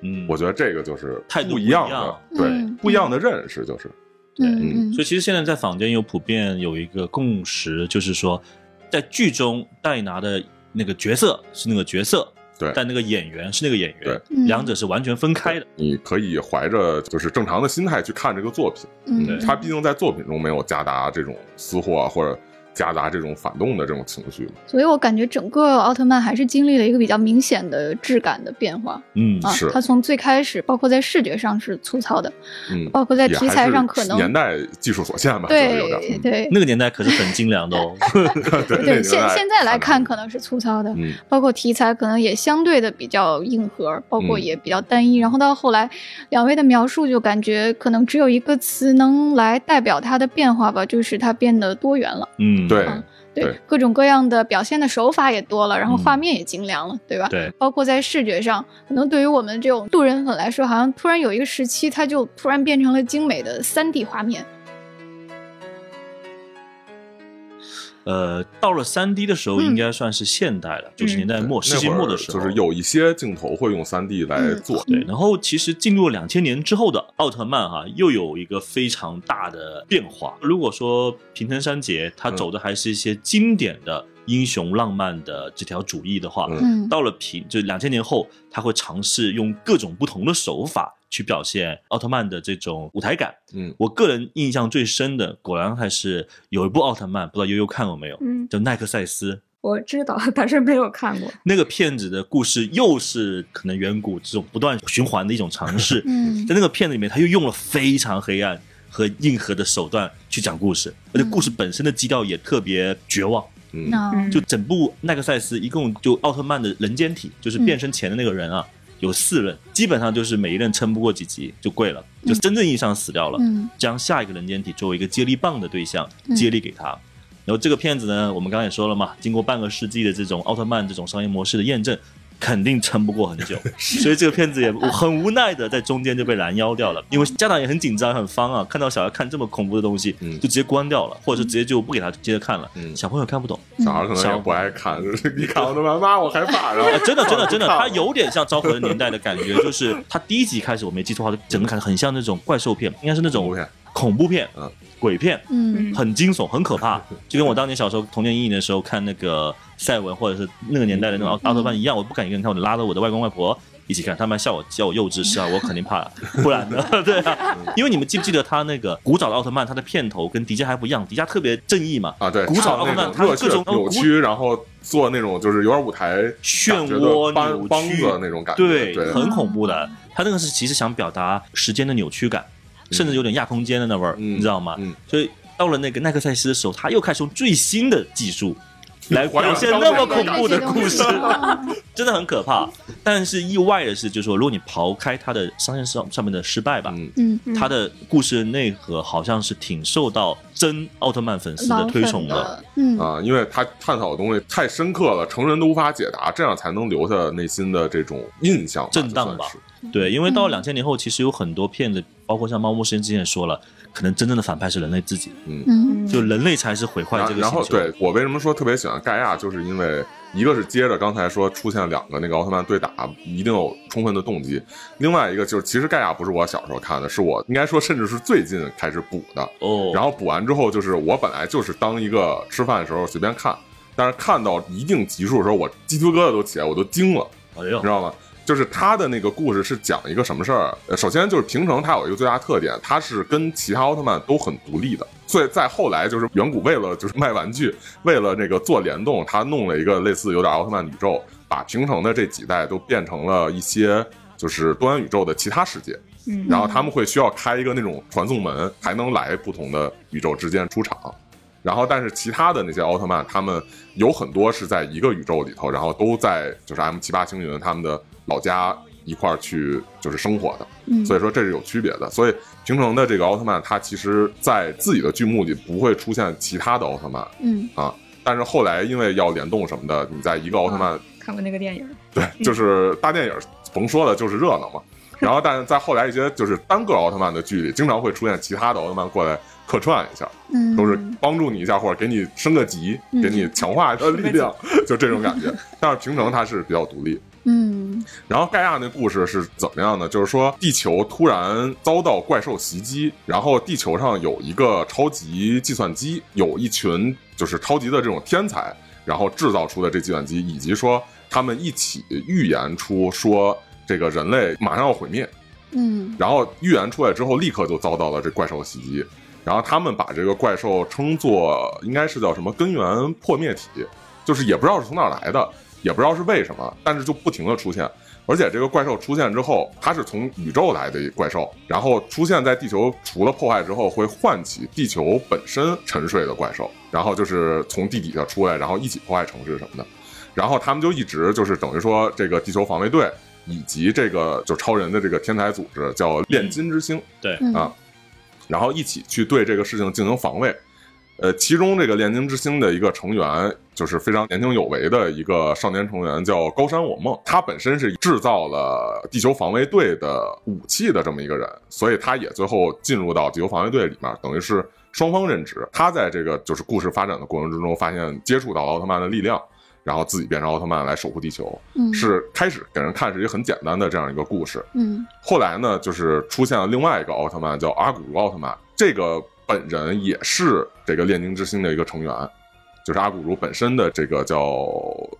嗯，我觉得这个就是态度不一样的，对，不一样的认识就是。对，嗯所以其实现在在坊间有普遍有一个共识，就是说，在剧中戴拿的那个角色是那个角色。对，但那个演员是那个演员，对，两者是完全分开的。你可以怀着就是正常的心态去看这个作品，嗯，他毕竟在作品中没有夹杂这种私货或者。夹杂这种反动的这种情绪，所以我感觉整个奥特曼还是经历了一个比较明显的质感的变化。嗯，是它从最开始，包括在视觉上是粗糙的，嗯，包括在题材上可能年代技术所限吧，对对，那个年代可是很精良的哦。对，现现在来看可能是粗糙的，嗯，包括题材可能也相对的比较硬核，包括也比较单一。然后到后来，两位的描述就感觉可能只有一个词能来代表它的变化吧，就是它变得多元了。嗯，对。对，各种各样的表现的手法也多了，然后画面也精良了，对吧？对，包括在视觉上，可能对于我们这种路人粉来说，好像突然有一个时期，它就突然变成了精美的三 D 画面。呃，到了三 D 的时候，应该算是现代了，九十年代末、世纪末的时候，就是有一些镜头会用三 D 来做。对，然后其实进入两千年之后的奥特曼哈，又有一个非常大的变化。如果说平成三杰他走的还是一些经典的英雄浪漫的这条主义的话，嗯，到了平就两千年后，他会尝试用各种不同的手法。去表现奥特曼的这种舞台感，嗯，我个人印象最深的，果然还是有一部奥特曼，不知道悠悠看过没有？嗯，叫奈克赛斯。我知道，但是没有看过。那个片子的故事又是可能远古这种不断循环的一种尝试。嗯，在那个片子里面，他又用了非常黑暗和硬核的手段去讲故事，而且故事本身的基调也特别绝望。嗯，就整部奈克赛斯一共就奥特曼的人间体，就是变身前的那个人啊。有四任，基本上就是每一任撑不过几集就跪了，就真正意义上死掉了。将下一个人间体作为一个接力棒的对象，接力给他。然后这个片子呢，我们刚刚也说了嘛，经过半个世纪的这种奥特曼这种商业模式的验证。肯定撑不过很久，所以这个片子也 很无奈的在中间就被拦腰掉了。因为家长也很紧张很慌啊，看到小孩看这么恐怖的东西，就直接关掉了，或者是直接就不给他接着看了。小朋友看不懂，小孩可能也不爱看。你看我的妈妈，我害怕。然后真的真的真的，他有点像昭和的年代的感觉，就是他第一集开始我没记错的话，整个看很像那种怪兽片，应该是那种恐怖片，嗯，鬼片，嗯，很惊悚，很可怕，就跟我当年小时候童年阴影的时候看那个赛文或者是那个年代的那种奥特曼一样，我不敢一个人看，我就拉着我的外公外婆一起看，他们笑我叫我幼稚，是啊，我肯定怕，不然呢？对啊，因为你们记不记得他那个古早的奥特曼，他的片头跟迪迦还不一样，迪迦特别正义嘛，啊对，古早奥特曼他各种扭曲，然后做那种就是有点舞台漩涡扭曲。那种感觉，对，很恐怖的。他那个是其实想表达时间的扭曲感。甚至有点亚空间的那味儿，你知道吗？所以到了那个奈克赛斯的时候，他又开始用最新的技术来 表现那么恐怖的故事，真的很可怕。但是意外的是，就是说，如果你刨开它的商业上上面的失败吧，嗯，它的故事内核好像是挺受到真奥特曼粉丝的推崇的，嗯。啊，因为他探讨的东西太深刻了，成人都无法解答，这样才能留下内心的这种印象震荡吧。对，因为到两千年后，其实有很多片子，包括像猫牧师之前说了。可能真正的反派是人类自己，嗯，就人类才是毁坏这个然后，对我为什么说特别喜欢盖亚，就是因为一个是接着刚才说出现两个那个奥特曼对打，一定有充分的动机；另外一个就是，其实盖亚不是我小时候看的，是我应该说甚至是最近开始补的哦。然后补完之后，就是我本来就是当一个吃饭的时候随便看，但是看到一定集数的时候，我鸡皮疙瘩都起来，我都惊了，哎呦，你知道吗？就是他的那个故事是讲一个什么事儿？首先就是平成，它有一个最大特点，它是跟其他奥特曼都很独立的。所以再后来，就是远古为了就是卖玩具，为了那个做联动，他弄了一个类似有点奥特曼宇宙，把平成的这几代都变成了一些就是多元宇宙的其他世界。然后他们会需要开一个那种传送门，才能来不同的宇宙之间出场。然后，但是其他的那些奥特曼，他们有很多是在一个宇宙里头，然后都在就是 M 七八星云他们的。老家一块儿去就是生活的，所以说这是有区别的。所以平成的这个奥特曼，他其实在自己的剧目里不会出现其他的奥特曼，嗯啊，但是后来因为要联动什么的，你在一个奥特曼看过那个电影，对，就是大电影，甭说了，就是热闹嘛。然后，但是在后来一些就是单个奥特曼的剧里，经常会出现其他的奥特曼过来客串一下，嗯，都是帮助你一下或者给你升个级，给你强化力量，就这种感觉。但是平成他是比较独立。嗯，然后盖亚那故事是怎么样的？就是说地球突然遭到怪兽袭击，然后地球上有一个超级计算机，有一群就是超级的这种天才，然后制造出的这计算机，以及说他们一起预言出说这个人类马上要毁灭。嗯，然后预言出来之后，立刻就遭到了这怪兽袭击。然后他们把这个怪兽称作应该是叫什么根源破灭体，就是也不知道是从哪来的。也不知道是为什么，但是就不停的出现，而且这个怪兽出现之后，它是从宇宙来的怪兽，然后出现在地球，除了破坏之后，会唤起地球本身沉睡的怪兽，然后就是从地底下出来，然后一起破坏城市什么的，然后他们就一直就是等于说这个地球防卫队以及这个就超人的这个天才组织叫炼金之星，对啊，然后一起去对这个事情进行防卫。呃，其中这个炼金之星的一个成员，就是非常年轻有为的一个少年成员，叫高山我梦。他本身是制造了地球防卫队的武器的这么一个人，所以他也最后进入到地球防卫队里面，等于是双方任职。他在这个就是故事发展的过程之中，发现接触到奥特曼的力量，然后自己变成奥特曼来守护地球。嗯，是开始给人看是一个很简单的这样一个故事。嗯，后来呢，就是出现了另外一个奥特曼，叫阿古如奥特曼。这个。本人也是这个炼金之星的一个成员，就是阿古茹本身的这个叫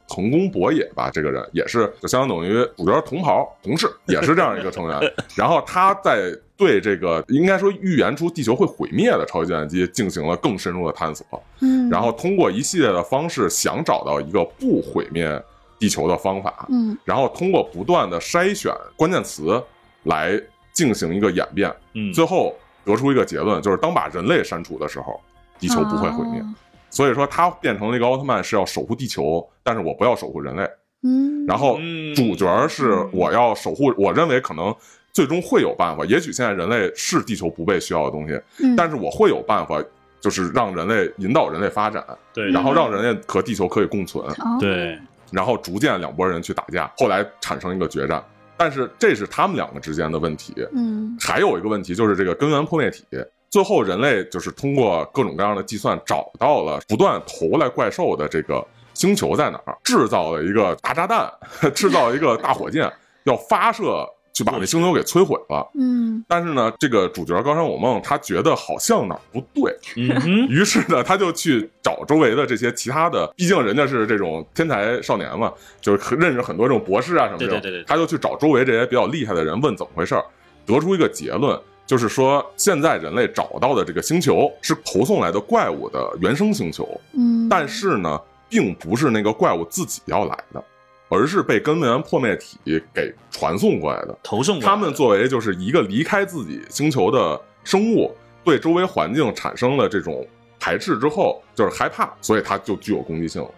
藤宫博野吧，这个人也是就相当于主角同袍同事，也是这样一个成员。然后他在对这个应该说预言出地球会毁灭的超级计算机进行了更深入的探索，嗯，然后通过一系列的方式想找到一个不毁灭地球的方法，嗯，然后通过不断的筛选关键词来进行一个演变，嗯，最后。得出一个结论，就是当把人类删除的时候，地球不会毁灭。所以说，他变成了一个奥特曼，是要守护地球，但是我不要守护人类。嗯，然后主角是我要守护，我认为可能最终会有办法。也许现在人类是地球不被需要的东西，但是我会有办法，就是让人类引导人类发展，对，然后让人类和地球可以共存，对，然后逐渐两拨人去打架，后来产生一个决战。但是这是他们两个之间的问题，嗯，还有一个问题就是这个根源破灭体，最后人类就是通过各种各样的计算找到了不断投来怪兽的这个星球在哪儿，制造了一个大炸弹，制造一个大火箭，要发射。去把那星球给摧毁了。嗯，但是呢，这个主角高山我梦他觉得好像哪儿不对，嗯，于是呢，他就去找周围的这些其他的，毕竟人家是这种天才少年嘛，就是认识很多这种博士啊什么的，对对对，他就去找周围这些比较厉害的人问怎么回事儿，得出一个结论，就是说现在人类找到的这个星球是投送来的怪物的原生星球，嗯，但是呢，并不是那个怪物自己要来的。而是被根源破灭体给传送过来的，投送。他们作为就是一个离开自己星球的生物，对周围环境产生了这种排斥之后，就是害怕，所以它就具有攻击性了。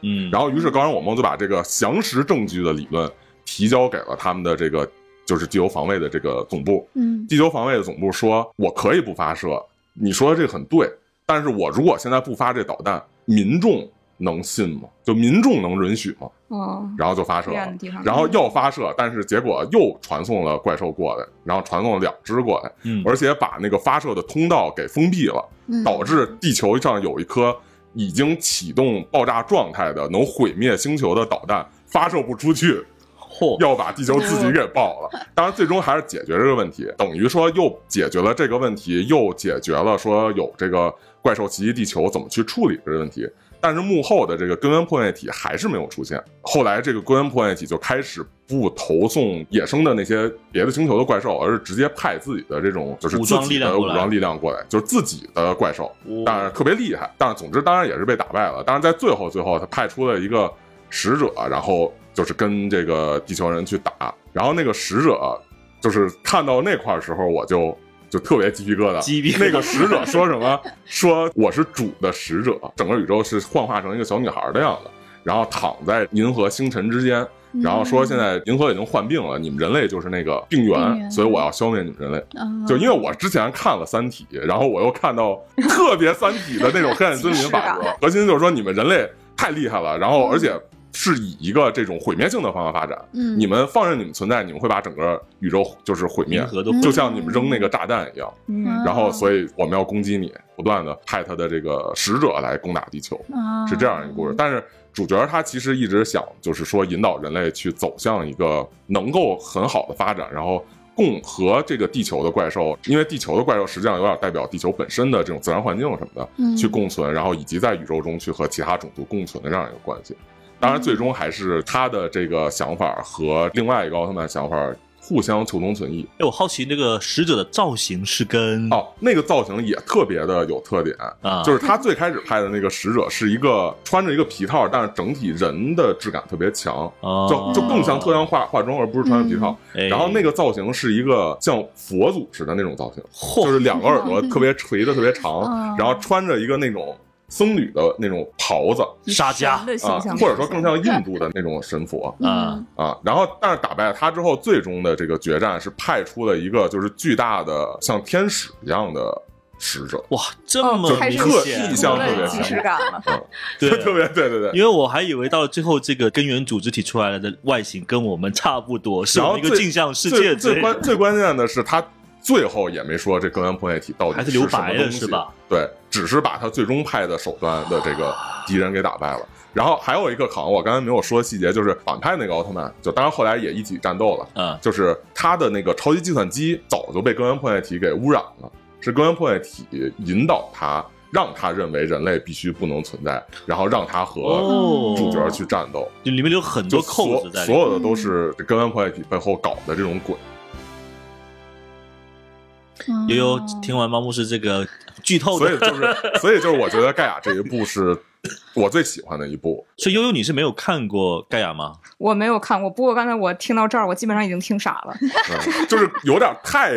嗯，然后于是高人我梦就把这个详实证据的理论提交给了他们的这个就是地球防卫的这个总部。嗯，地球防卫的总部说，我可以不发射，你说的这个很对，但是我如果现在不发这导弹，民众能信吗？就民众能允许吗？哦，然后就发射了然后要发射，但是结果又传送了怪兽过来，然后传送了两只过来，嗯而且把那个发射的通道给封闭了，嗯导致地球上有一颗已经启动爆炸状态的能毁灭星球的导弹发射不出去，嚯，要把地球自己给爆了。当然，最终还是解决这个问题，等于说又解决了这个问题，又解决了说有这个怪兽袭击地球怎么去处理这个问题。但是幕后的这个根源破坏体还是没有出现。后来这个根源破坏体就开始不投送野生的那些别的星球的怪兽，而是直接派自己的这种就是武自己装力量过来的武装力量过来，就是自己的怪兽。哦当然特别厉害，但是总之当然也是被打败了。当然在最后最后他派出了一个使者，然后就是跟这个地球人去打，然后那个使者就是看到那块儿时候我就。就特别鸡皮疙瘩，鸡皮那个使者说什么？说我是主的使者，整个宇宙是幻化成一个小女孩的样子，然后躺在银河星辰之间，然后说现在银河已经患病了，你们人类就是那个病源，所以我要消灭你们人类。啊就因为我之前看了《三体》，然后我又看到特别《三体》的那种黑暗森林 法则，核心就是说你们人类太厉害了，然后而且是以一个这种毁灭性的方向发展。嗯，你们放任你们存在，你们会把整个宇宙就是毁灭就像你们扔那个炸弹一样。嗯然后，所以我们要攻击你，不断的派他的这个使者来攻打地球。啊是这样一个故事。但是主角他其实一直想，就是说引导人类去走向一个能够很好的发展，然后共和这个地球的怪兽，因为地球的怪兽实际上有点代表地球本身的这种自然环境什么的，嗯去共存，然后以及在宇宙中去和其他种族共存的这样一个关系。当然，最终还是他的这个想法和另外一个奥特曼想法互相求同存异。哎，我好奇那个使者的造型是跟哦，那个造型也特别的有特点，啊就是他最开始拍的那个使者是一个穿着一个皮套，但是整体人的质感特别强，哦就就更像特效化化妆，而不是穿着皮套。哎然后那个造型是一个像佛祖似的那种造型，嚯就是两个耳朵 特别垂的特别长哦，然后穿着一个那种僧侣的那种袍子沙加神的形啊，，或者说更像印度的那种神佛。啊。啊，然后但是打败了他之后，最终的这个决战是派出了一个就是巨大的像天使一样的使者，哇，这么明显意象特别强。即视感了。对。特 别对对对。因为我还以为到了最后，这个根源组织体出来了的外形跟我们差不多，是一个镜像世界最关最关键的是，他最后也没说这根源破坏体到底还是什么东西是吧？对，只是把他最终派的手段的这个敌人给打败了。然后还有一个可能我刚才没有说细节，就是反派那个奥特曼，就当然后来也一起战斗了。嗯就是他的那个超级计算机早就被根源破坏体给污染了，是根源破坏体引导他，让他认为人类必须不能存在，然后让他和哦主角去战斗。就里面有很多扣所子在。所有的都是根源破坏体背后搞的这种鬼。嗯悠悠听完猫牧师这个剧透的，所以就是，所以就是，我觉得盖亚这一部是 我最喜欢的一部。所以悠悠你是没有看过盖亚吗？我没有看过，不过刚才我听到这儿，我基本上已经听傻了。嗯就是有点太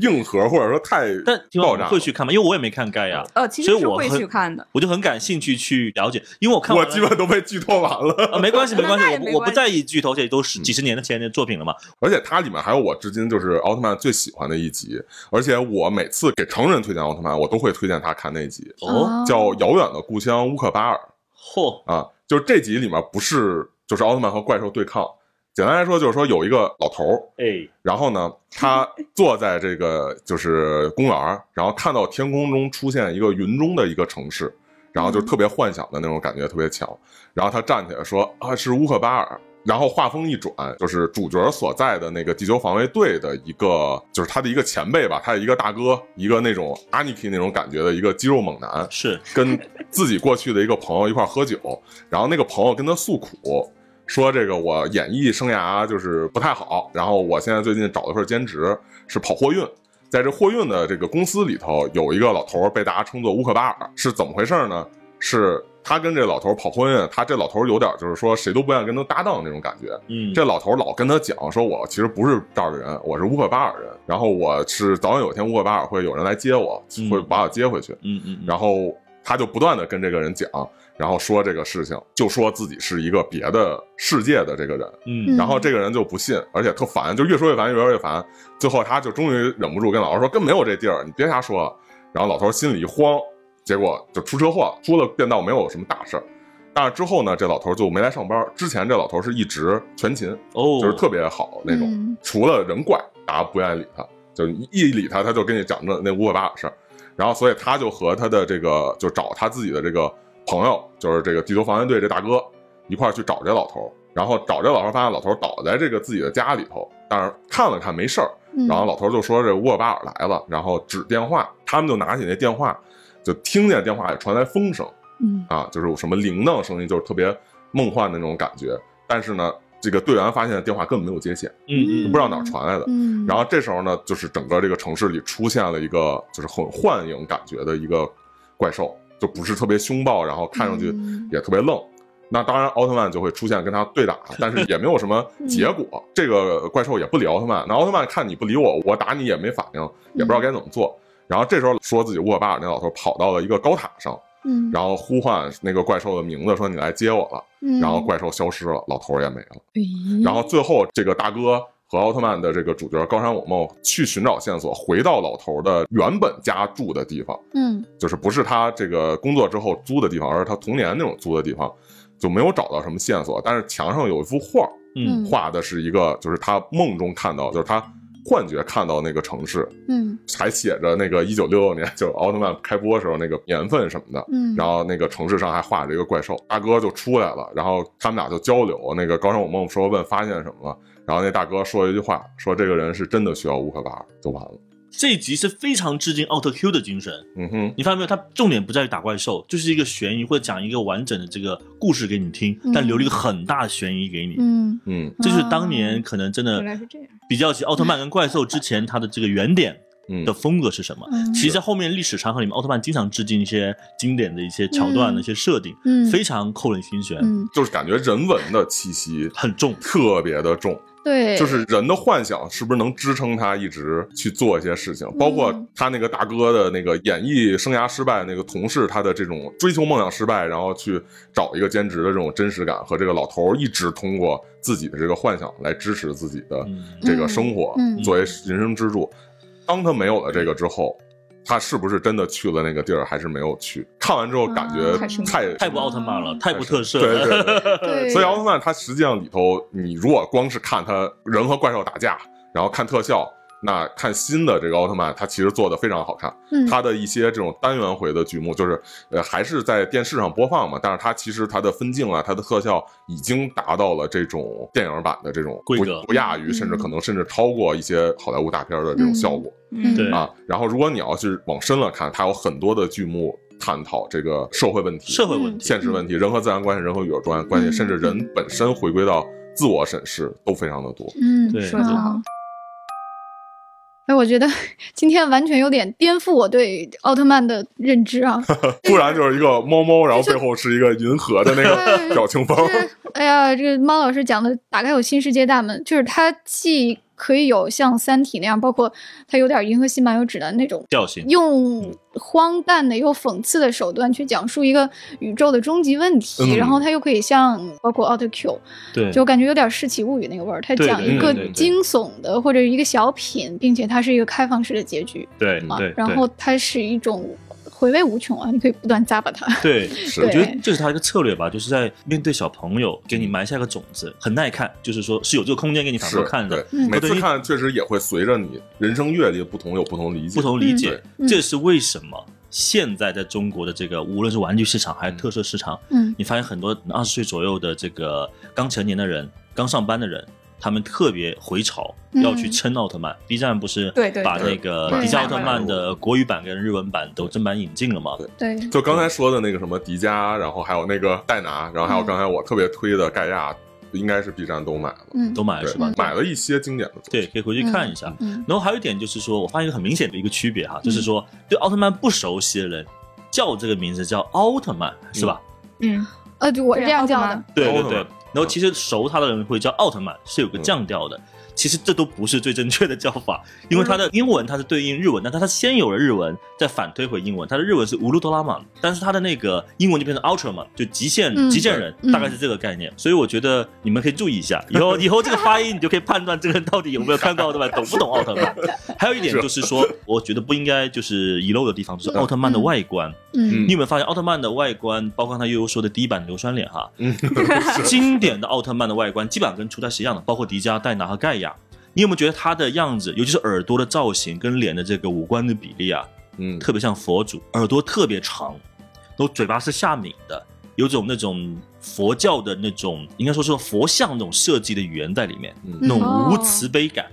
硬核，或者说太 但爆炸。会去看吗？因为我也没看盖亚，呃，其实我会所以我很去看的。我就很感兴趣去了解，因为我看我基本都被剧透完了。啊，没关系，没关系，我我不在意剧透，这都是几十年前的作品了嘛。而且它里面还有我至今就是奥特曼最喜欢的一集，而且我每次给成人推荐奥特曼，我都会推荐他看那集，哦，叫《遥远的故乡乌克巴尔》嚯，啊。就是这集里面不是就是奥特曼和怪兽对抗，简单来说就是说有一个老头儿，哎，然后呢，他坐在这个就是公园儿，然后看到天空中出现一个云中的一个城市，然后就特别幻想的那种感觉特别强。然后他站起来说：“啊，是乌克巴尔。”然后话风一转，就是主角所在的那个地球防卫队的一个，就是他的一个前辈吧，他的一个大哥，一个那种 Aniki 那种感觉的一个肌肉猛男，是跟自己过去的一个朋友一块儿喝酒，然后那个朋友跟他诉苦，说这个我演艺生涯就是不太好，然后我现在最近找了份兼职是跑货运，在这货运的这个公司里头有一个老头儿被大家称作乌克巴尔，是怎么回事呢？是他跟这老头儿跑货运，他这老头儿有点就是说谁都不愿意跟他搭档那种感觉，嗯，这老头儿老跟他讲说，我其实不是这儿的人，我是乌克巴尔人，然后我是早晚有一天乌克巴尔会有人来接我，嗯。会把我接回去。嗯嗯，嗯。然后他就不断的跟这个人讲，然后说这个事情，就说自己是一个别的世界的这个人，嗯，然后这个人就不信，而且特烦，就越说越烦，越说越烦，最后他就终于忍不住跟老头说，根本没有这地儿，你别瞎说。了。然后老头心里一慌，结果就出车祸了，出了变道没有什么大事儿。但是之后呢，这老头就没来上班。之前这老头是一直全勤，哦，就是特别好那种，除了人怪，大家不愿意理他，就一理他，他就跟你讲这那五百八的事儿。然后，所以他就和他的这个，就找他自己的这个朋友，就是这个地球防卫队这大哥一块儿去找这老头。然后找这老头，发现老头倒在这个自己的家里头，但是看了看没事儿。然后老头就说这沃巴尔来了，然后指电话，他们就拿起那电话，就听见电话里传来风声。嗯啊，就是有什么铃铛声音，就是特别梦幻的那种感觉。但是呢，这个队员发现电话根本没有接线，嗯嗯，不知道哪儿传来的。嗯，然后这时候呢，就是整个这个城市里出现了一个就是很幻影感觉的一个怪兽，就不是特别凶暴，然后看上去也特别愣。那当然，奥特曼就会出现跟他对打，但是也没有什么结果。这个怪兽也不理奥特曼，那奥特曼看你不理我，我打你也没反应，也不知道该怎么做。然后这时候说自己沃巴尔那老头跑到了一个高塔上。嗯，然后呼唤那个怪兽的名字，说你来接我了。嗯，然后怪兽消失了，老头也没了。然后最后这个大哥和奥特曼的这个主角高山我梦去寻找线索，回到老头的原本家住的地方。嗯，就是不是他这个工作之后租的地方，而是他童年那种租的地方，就没有找到什么线索。但是墙上有一幅画，嗯，画的是一个，就是他梦中看到，就是他。幻觉看到那个城市，嗯，还写着那个一九六六年，就奥特曼开播时候那个年份什么的，嗯，然后那个城市上还画着一个怪兽，大哥就出来了，然后他们俩就交流，那个高山我梦说问发现什么了，然后那大哥说一句话，说这个人是真的需要乌克巴尔，就完了。这一集是非常致敬奥特 Q 的精神，嗯哼，你发现没有？它重点不在于打怪兽，就是一个悬疑或者讲一个完整的这个故事给你听，但留了一个很大的悬疑给你。嗯。嗯，这就是当年可能真的原来是这样。比较起奥特曼跟怪兽之前，它的这个原点的风格是什么？其实，在后面历史长河里面，奥特曼经常致敬一些经典的一些桥段的一些设定，嗯，非常扣人心弦，嗯，就是感觉人文的气息很重，特别的重。对，就是人的幻想是不是能支撑他一直去做一些事情？包括他那个大哥的那个演艺生涯失败，那个同事他的这种追求梦想失败，然后去找一个兼职的这种真实感，和这个老头一直通过自己的这个幻想来支持自己的这个生活，作为人生支柱。当他没有了这个之后。他是不是真的去了那个地儿，还是没有去？看完之后感觉太太不奥特曼了，太不特色。对对对。所以奥特曼它实际上里头，你如果光是看他人和怪兽打架，然后看特效。那看新的这个奥特曼，它其实做的非常好看。嗯，它的一些这种单元回的剧目，就是呃还是在电视上播放嘛，但是它其实它的分镜啊，它的特效已经达到了这种电影版的这种规格，不亚于甚至可能甚至超过一些好莱坞大片的这种效果。嗯，对啊。然后如果你要是往深了看，它有很多的剧目探讨这个社会问题、社会问题、现实问题、人和自然关系、人和宇宙关系，甚至人本身回归到自我审视，都非常的多。嗯，对，说的好。哎，我觉得 今天完全有点颠覆我对奥特曼的认知啊！突然就是一个猫猫，然后背后是一个银河的那个表情包。哎呀，这个猫老师讲的打开我新世界大门，就是他既。可以有像《三体》那样，包括它有点《银河系漫游指南》那种调性，用荒诞的又讽刺的手段去讲述一个宇宙的终极问题，然后它又可以像包括《奥特 Q》，对，就感觉有点《世奇物语》那个味儿。它讲一个惊悚的或者一个小品，并且它是一个开放式的结局，对对，然后它是一种。回味无穷啊！你可以不断咂巴它。对，我觉得这是他一个策略吧，就是在面对小朋友，给你埋下个种子，很耐看，就是说是有这个空间给你反复看的。每次看确实也会随着你人生阅历不同有不同理解。不同理解，这是为什么现在在中国的这个无论是玩具市场还是特色市场，嗯，你发现很多二十岁左右的这个刚成年的人、刚上班的人。他们特别回潮，要去撑奥特曼。B 站不是把那个迪迦奥特曼的国语版跟日文版都正版引进了吗？对，就刚才说的那个什么迪迦，然后还有那个戴拿，然后还有刚才我特别推的盖亚，应该是 B 站都买了，嗯。都买了是吧？买了一些经典的，对，可以回去看一下。然后还有一点就是说，我发现一个很明显的一个区别哈，就是说对奥特曼不熟悉的人叫这个名字叫奥特曼，是吧？嗯，呃，就我是这样叫的。对对对。然然后其实熟他的人会叫奥特曼，是有个降调的。其实这都不是最正确的叫法，因为它的英文它是对应日文，但它它先有了日文，再反推回英文。它的日文是乌鲁多拉曼，但是它的那个英文就变成 Ultraman，就极限极限人，大概是这个概念。所以我觉得你们可以注意一下，以后以后这个发音你就可以判断这个人到底有没有看过奥特曼，懂不懂奥特曼。还有一点就是说，我觉得不应该就是遗漏的地方，就是奥特曼的外观。嗯，你有没有发现奥特曼的外观，包括他悠悠说的第一版硫酸脸哈，经典的奥特曼的外观基本上跟初代是一样的，包括迪迦、戴拿和盖亚。你有没有觉得他的样子，尤其是耳朵的造型跟脸的这个五官的比例啊，嗯，特别像佛祖，耳朵特别长，然后嘴巴是下抿的，有种那种佛教的那种，应该说是佛像那种设计的语言在里面，嗯。那种无慈悲感。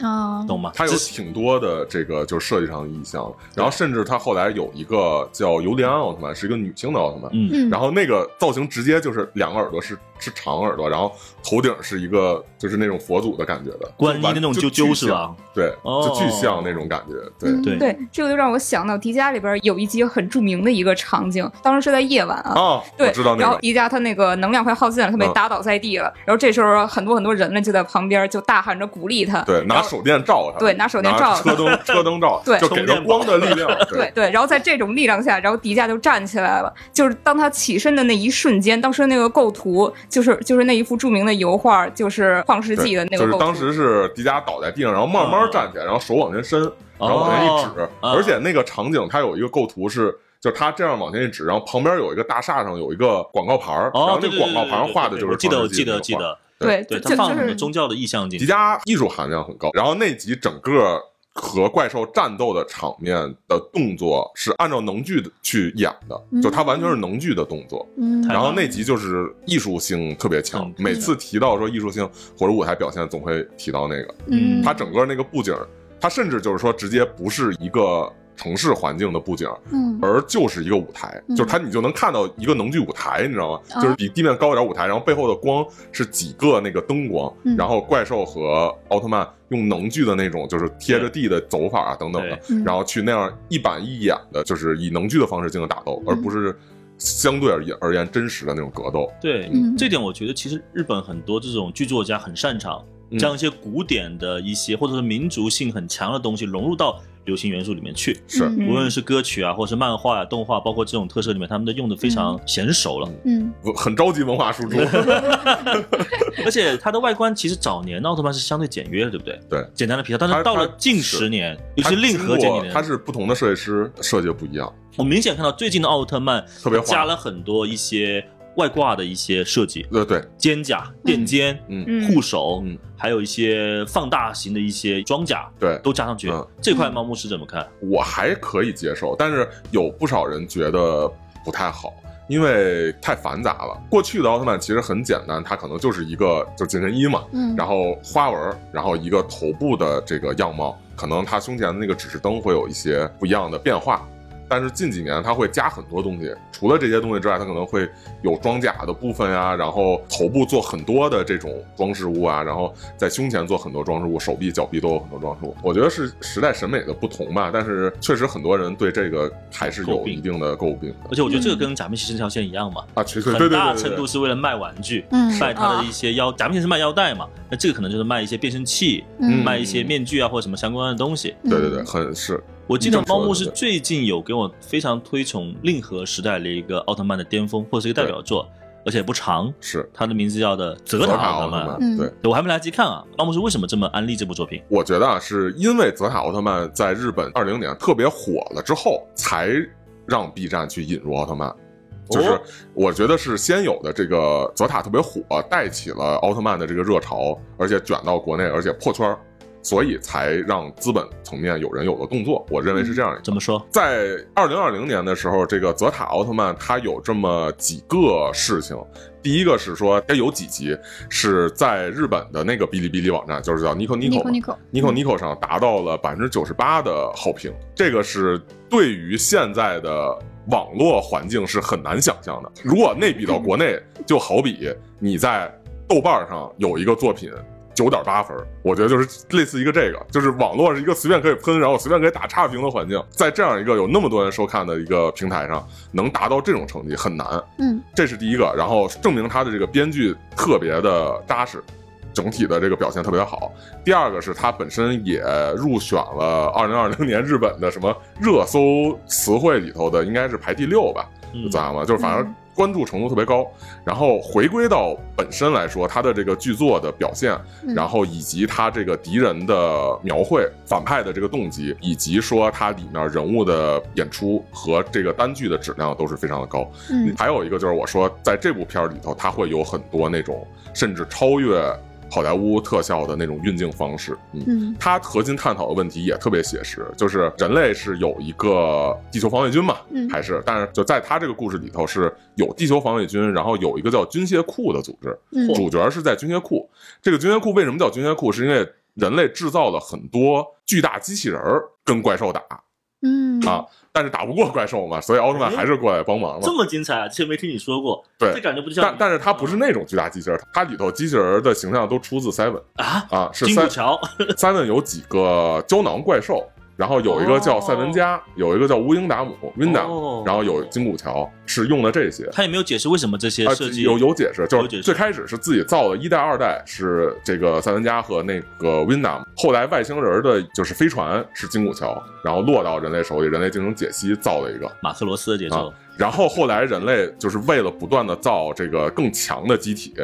嗯，懂吗？他有挺多的这个就是设计上的意向，然后甚至他后来有一个叫尤利安奥特曼，是一个女性的奥特曼，嗯，然后那个造型直接就是两个耳朵是是长耳朵，然后头顶是一个就是那种佛祖的感觉的，观音的那种啾啾是吧？对，就巨像那种感觉，对对对，这个就让我想到迪迦里边有一集很著名的一个场景，当时是在夜晚啊，对，知道然后迪迦他那个能量快耗尽了，他被打倒在地了，然后这时候很多很多人呢就在旁边就大喊着鼓励他，对，拿手电照他，对，拿手电照车灯 车灯照，对，就给了光的力量，对对，然后在这种力量下，然后迪迦就站起来了，就是当他起身的那一瞬间，当时那个构图就是就是那一幅著名的油画，就是《创世纪》的那个，就是当时是迪迦倒在地上，然后慢慢站起来，然后手往前伸，然后往前一指，而且那个场景它有一个构图是，就是他这样往前一指，然后旁边有一个大厦上有一个广告牌然后那个广告牌上画的就是记得记得记得，对对，他放什么宗教的意象进去，迪迦艺术含量很高，然后那集整个。和怪兽战斗的场面的动作是按照能剧去演的，就它完全是能剧的动作。嗯，然后那集就是艺术性特别强，每次提到说艺术性或者舞台表现，总会提到那个。嗯，它整个那个布景，它甚至就是说直接不是一个。城市环境的布景，嗯，而就是一个舞台，就是它，你就能看到一个能剧舞台，你知道吗？就是比地面高一点舞台，然后背后的光是几个那个灯光，然后怪兽和奥特曼用能剧的那种，就是贴着地的走法啊等等的，然后去那样一板一眼的，就是以能剧的方式进行打斗，而不是相对而言而言真实的那种格斗。对，这点我觉得其实日本很多这种剧作家很擅长将一些古典的一些或者是民族性很强的东西融入到。流行元素里面去是，无论是歌曲啊，或者是漫画啊、动画，包括这种特色里面，他们都用的非常娴熟了。嗯，很着急文化输出。而且它的外观其实早年的奥特曼是相对简约的，对不对？对，简单的皮套。但是到了近十年，尤其令和这几年，它是不同的设计师设计不一样。我明显看到最近的奥特曼特别加了很多一些。外挂的一些设计，呃对，肩甲、垫肩、嗯，护手，嗯，还有一些放大型的一些装甲，对，都加上去。这块猫牧师怎么看？我还可以接受，但是有不少人觉得不太好，因为太繁杂了。过去的奥特曼其实很简单，它可能就是一个就紧身衣嘛，嗯，然后花纹，然后一个头部的这个样貌，可能它胸前的那个指示灯会有一些不一样的变化。但是近几年它会加很多东西，除了这些东西之外，它可能会有装甲的部分啊，然后头部做很多的这种装饰物啊，然后在胸前做很多装饰物，手臂、脚臂都有很多装饰物。我觉得是时代审美的不同吧，但是确实很多人对这个还是有一定的诟病。而且我觉得这个跟假面骑士这条线一样嘛，啊，其实很大程度是为了卖玩具，嗯卖它的一些腰，假面骑士卖腰带嘛，那这个可能就是卖一些变身器，嗯卖一些面具啊或者什么相关的东西。对对对，很是。我记得猫牧是最近有给我非常推崇令和时代的一个奥特曼的巅峰，或者是一个代表作，而且不长，是它的名字叫的泽塔奥特曼。对，我还没来得及看啊。猫牧是为什么这么安利这部作品？我觉得啊，是因为泽塔奥特曼在日本二零年特别火了之后，才让 B 站去引入奥特曼。就是我觉得是先有的这个泽塔特别火，带起了奥特曼的这个热潮，而且卷到国内，而且破圈。所以才让资本层面有人有了动作，我认为是这样。怎么说？在二零二零年的时候，这个泽塔奥特曼它有这么几个事情。第一个是说，它有几集是在日本的那个哔哩哔哩网站，就是叫 Nico Nico Nico Nico 上达到了百分之九十八的好评。这个是对于现在的网络环境是很难想象的。如果内比到国内，就好比你在豆瓣上有一个作品。九点八分，我觉得就是类似一个这个，就是网络是一个随便可以喷，然后随便可以打差评的环境，在这样一个有那么多人收看的一个平台上，能达到这种成绩很难。嗯，这是第一个，然后证明他的这个编剧特别的扎实，整体的这个表现特别好。第二个是他本身也入选了二零二零年日本的什么热搜词汇里头的，应该是排第六吧？咋样嘛？就是反正。关注程度特别高，然后回归到本身来说，他的这个剧作的表现，然后以及他这个敌人的描绘、反派的这个动机，以及说他里面人物的演出和这个单剧的质量都是非常的高。嗯，还有一个就是我说，在这部片儿里头，它会有很多那种甚至超越。好莱坞特效的那种运镜方式，嗯，它核心探讨的问题也特别写实，就是人类是有一个地球防卫军嘛，还是，但是就在他这个故事里头是有地球防卫军，然后有一个叫军械库的组织，主角是在军械库。这个军械库为什么叫军械库？是因为人类制造了很多巨大机器人跟怪兽打。嗯啊，但是打不过怪兽嘛，所以奥特曼还是过来帮忙了。这么精彩啊！之前没听你说过。对，这感觉不就像……但但是它不是那种巨大机器人，它里头机器人的形象都出自 Seven 啊啊，是金古桥 Seven 有几个胶囊怪兽。然后有一个叫赛文加，有一个叫乌英达姆 （Winda），然后有金古桥，是用的这些。他也没有解释为什么这些设计有有解释，就是最开始是自己造的一代、二代是这个赛文加和那个 Winda，后来外星人的就是飞船是金古桥，然后落到人类手里，人类进行解析造了一个马克罗斯的节奏。然后后来人类就是为了不断的造这个更强的机体，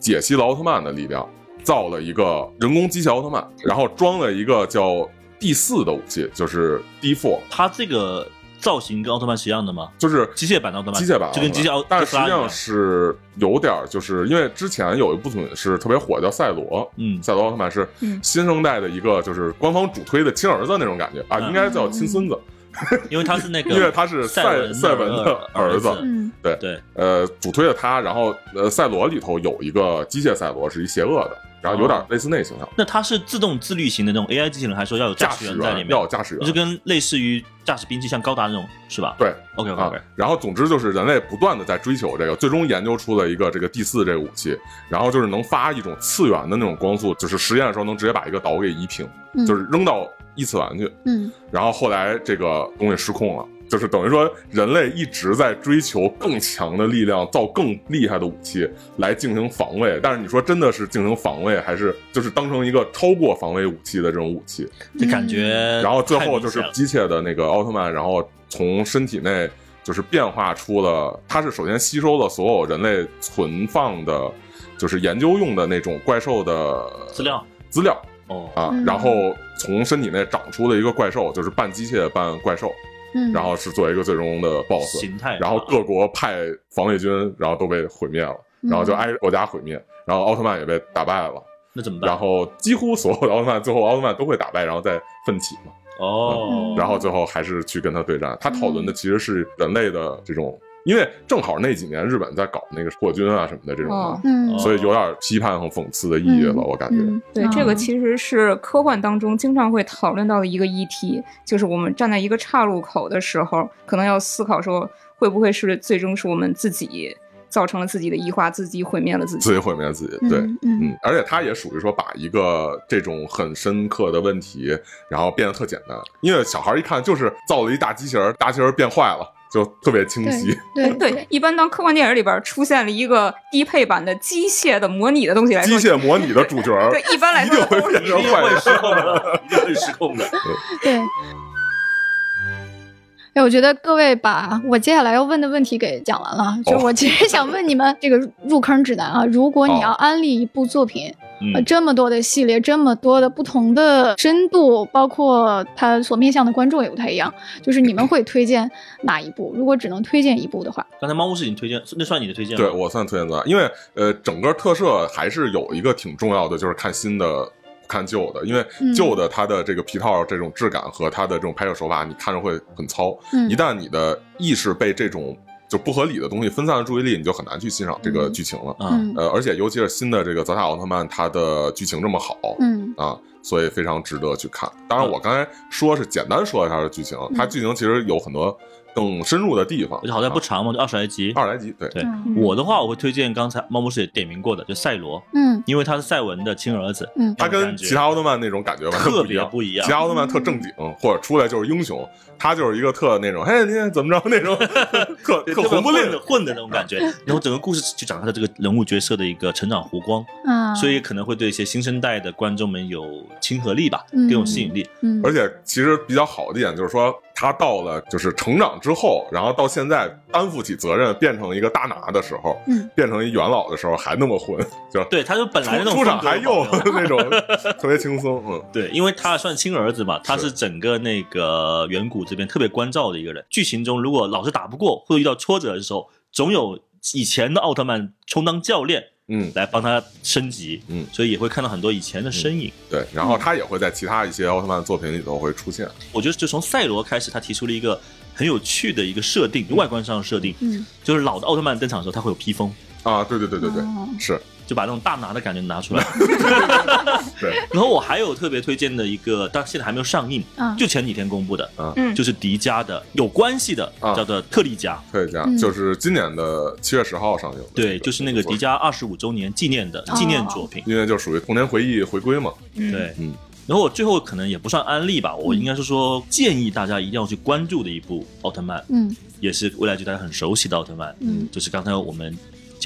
解析了奥特曼的力量，造了一个人工机械奥特曼，然后装了一个叫。第四的武器就是 D Four，它这个造型跟奥特曼是一样的吗？就是机械版的奥特曼，机械版就跟机械奥，但实际上是有点，就是因为之前有一部分是特别火，叫赛罗，嗯，赛罗奥特曼是新生代的一个，就是官方主推的亲儿子那种感觉啊，应该叫亲孙子，因为他是那个，因为他是赛赛文的儿子，嗯，对对，呃，主推的他，然后呃，赛罗里头有一个机械赛罗是一邪恶的。然后有点类似那形象，那它是自动自律型的那种 AI 机器人，还是说要有驾驶员在里面？要有驾驶员，就跟类似于驾驶兵器，像高达那种，是吧？对，OK OK。然后总之就是人类不断的在追求这个，最终研究出了一个这个第四这个武器，然后就是能发一种次元的那种光速，就是实验的时候能直接把一个岛给移平，就是扔到异次玩具。嗯。然后后来这个东西失控了。就是等于说，人类一直在追求更强的力量，造更厉害的武器来进行防卫。但是你说真的是进行防卫，还是就是当成一个超过防卫武器的这种武器？就感觉。然后最后就是机械的那个奥特曼，然后从身体内就是变化出了，它是首先吸收了所有人类存放的，就是研究用的那种怪兽的资料资料哦啊，然后从身体内长出了一个怪兽，就是半机械半怪兽。嗯然后是作为一个最终的 BOSS 形态，然后各国派防卫军，然后都被毁灭了，然后就挨国家毁灭，然后奥特曼也被打败了，那怎么办？然后几乎所有的奥特曼最后奥特曼都会打败，然后再奋起嘛。哦，然后最后还是去跟他对战。他讨论的其实是人类的这种。因为正好那几年日本在搞那个破军啊什么的这种，嗯，所以有点批判和讽刺的意义了，我感觉。对，这个其实是科幻当中经常会讨论到的一个议题，就是我们站在一个岔路口的时候，可能要思考说，会不会是最终是我们自己造成了自己的异化，自己毁灭了自己，自己毁灭自己。对，嗯，而且他也属于说把一个这种很深刻的问题，然后变得特简单，因为小孩一看就是造了一大机器人，大机器人变坏了。就特别清晰，对对，一般当科幻电影里边出现了一个低配版的机械的模拟的东西来说，机械模拟的主角，对，一般来说会变成坏失控的，一定会失控的，对。哎，我觉得各位把我接下来要问的问题给讲完了，就我其实想问你们这个入坑指南啊，如果你要安利一部作品，呃，这么多的系列，这么多的不同的深度，包括它所面向的观众也不太一样，就是你们会推荐哪一部？如果只能推荐一部的话，刚才猫屋是你推荐，那算你的推荐对我算推荐的，因为呃，整个特摄还是有一个挺重要的，就是看新的。看旧的，因为旧的它的这个皮套这种质感和它的这种拍摄手法，你看着会很糙。一旦你的意识被这种就不合理的东西分散了注意力，你就很难去欣赏这个剧情了。嗯，呃，而且尤其是新的这个泽塔奥特曼，它的剧情这么好，嗯啊，所以非常值得去看。当然，我刚才说是简单说一下它的剧情，它剧情其实有很多。更深入的地方。而且好在不长嘛，就二十来集。二十来集，对。对，我的话我会推荐刚才猫博士也点名过的，就赛罗。嗯，因为他是赛文的亲儿子。嗯，他跟其他奥特曼那种感觉特别不一样。其他奥特曼特正经，或者出来就是英雄，他就是一个特那种，嘿，你怎么着那种，特特混不吝的混的那种感觉。然后整个故事就讲他的这个人物角色的一个成长弧光。嗯，所以可能会对一些新生代的观众们有亲和力吧，更有吸引力。嗯，而且其实比较好的一点就是说。他到了就是成长之后，然后到现在担负起责任，变成一个大拿的时候，嗯，变成一元老的时候，还那么混，就对，他就本来那种出场还又 那种特别轻松，嗯，对，因为他算亲儿子嘛，他是整个那个远古这边特别关照的一个人。剧情中如果老是打不过或者遇到挫折的时候，总有以前的奥特曼充当教练。嗯，来帮他升级，嗯，所以也会看到很多以前的身影。对，然后他也会在其他一些奥特曼作品里头会出现。我觉得就从赛罗开始，他提出了一个很有趣的一个设定，外观上的设定，嗯，就是老的奥特曼登场的时候，他会有披风。啊，对对对对对，是。就把那种大拿的感觉拿出来。对。然后我还有特别推荐的一个，但现在还没有上映，就前几天公布的，嗯，就是迪迦的有关系的，叫做特利迦。特利迦就是今年的七月十号上映。对，就是那个迪迦二十五周年纪念的纪念作品。因为就属于童年回忆回归嘛。对，嗯。然后我最后可能也不算安利吧，我应该是说建议大家一定要去关注的一部奥特曼，嗯，也是未来剧大家很熟悉的奥特曼，嗯，就是刚才我们。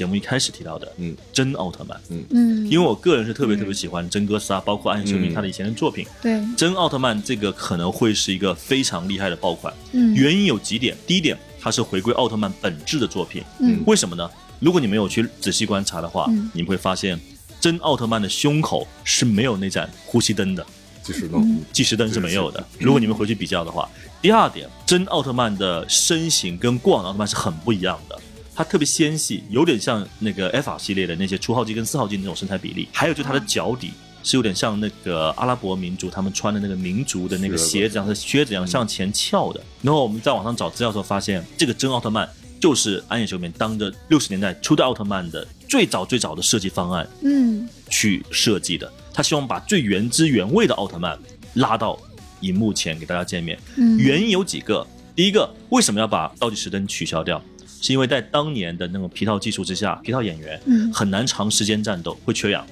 节目一开始提到的，嗯，真奥特曼，嗯。嗯，因为我个人是特别特别喜欢真哥斯拉，包括暗夜修明他的以前的作品，对，真奥特曼这个可能会是一个非常厉害的爆款，嗯，原因有几点，第一点，它是回归奥特曼本质的作品，嗯，为什么呢？如果你没有去仔细观察的话，你会发现真奥特曼的胸口是没有那盏呼吸灯的，计时灯，计时灯是没有的。如果你们回去比较的话，第二点，真奥特曼的身形跟过往的奥特曼是很不一样的。它特别纤细，有点像那个 F 系列的那些初号机跟四号机那种身材比例。还有就它的脚底是有点像那个阿拉伯民族他们穿的那个民族的那个鞋子，像靴子一样向前翘的。然后我们在网上找资料的时候发现，这个真奥特曼就是安野秀明当着六十年代初代奥特曼的最早最早的设计方案，嗯，去设计的。他希望把最原汁原味的奥特曼拉到荧幕前给大家见面。原因有几个，第一个为什么要把倒计时灯取消掉？是因为在当年的那种皮套技术之下，皮套演员很难长时间战斗，会缺氧，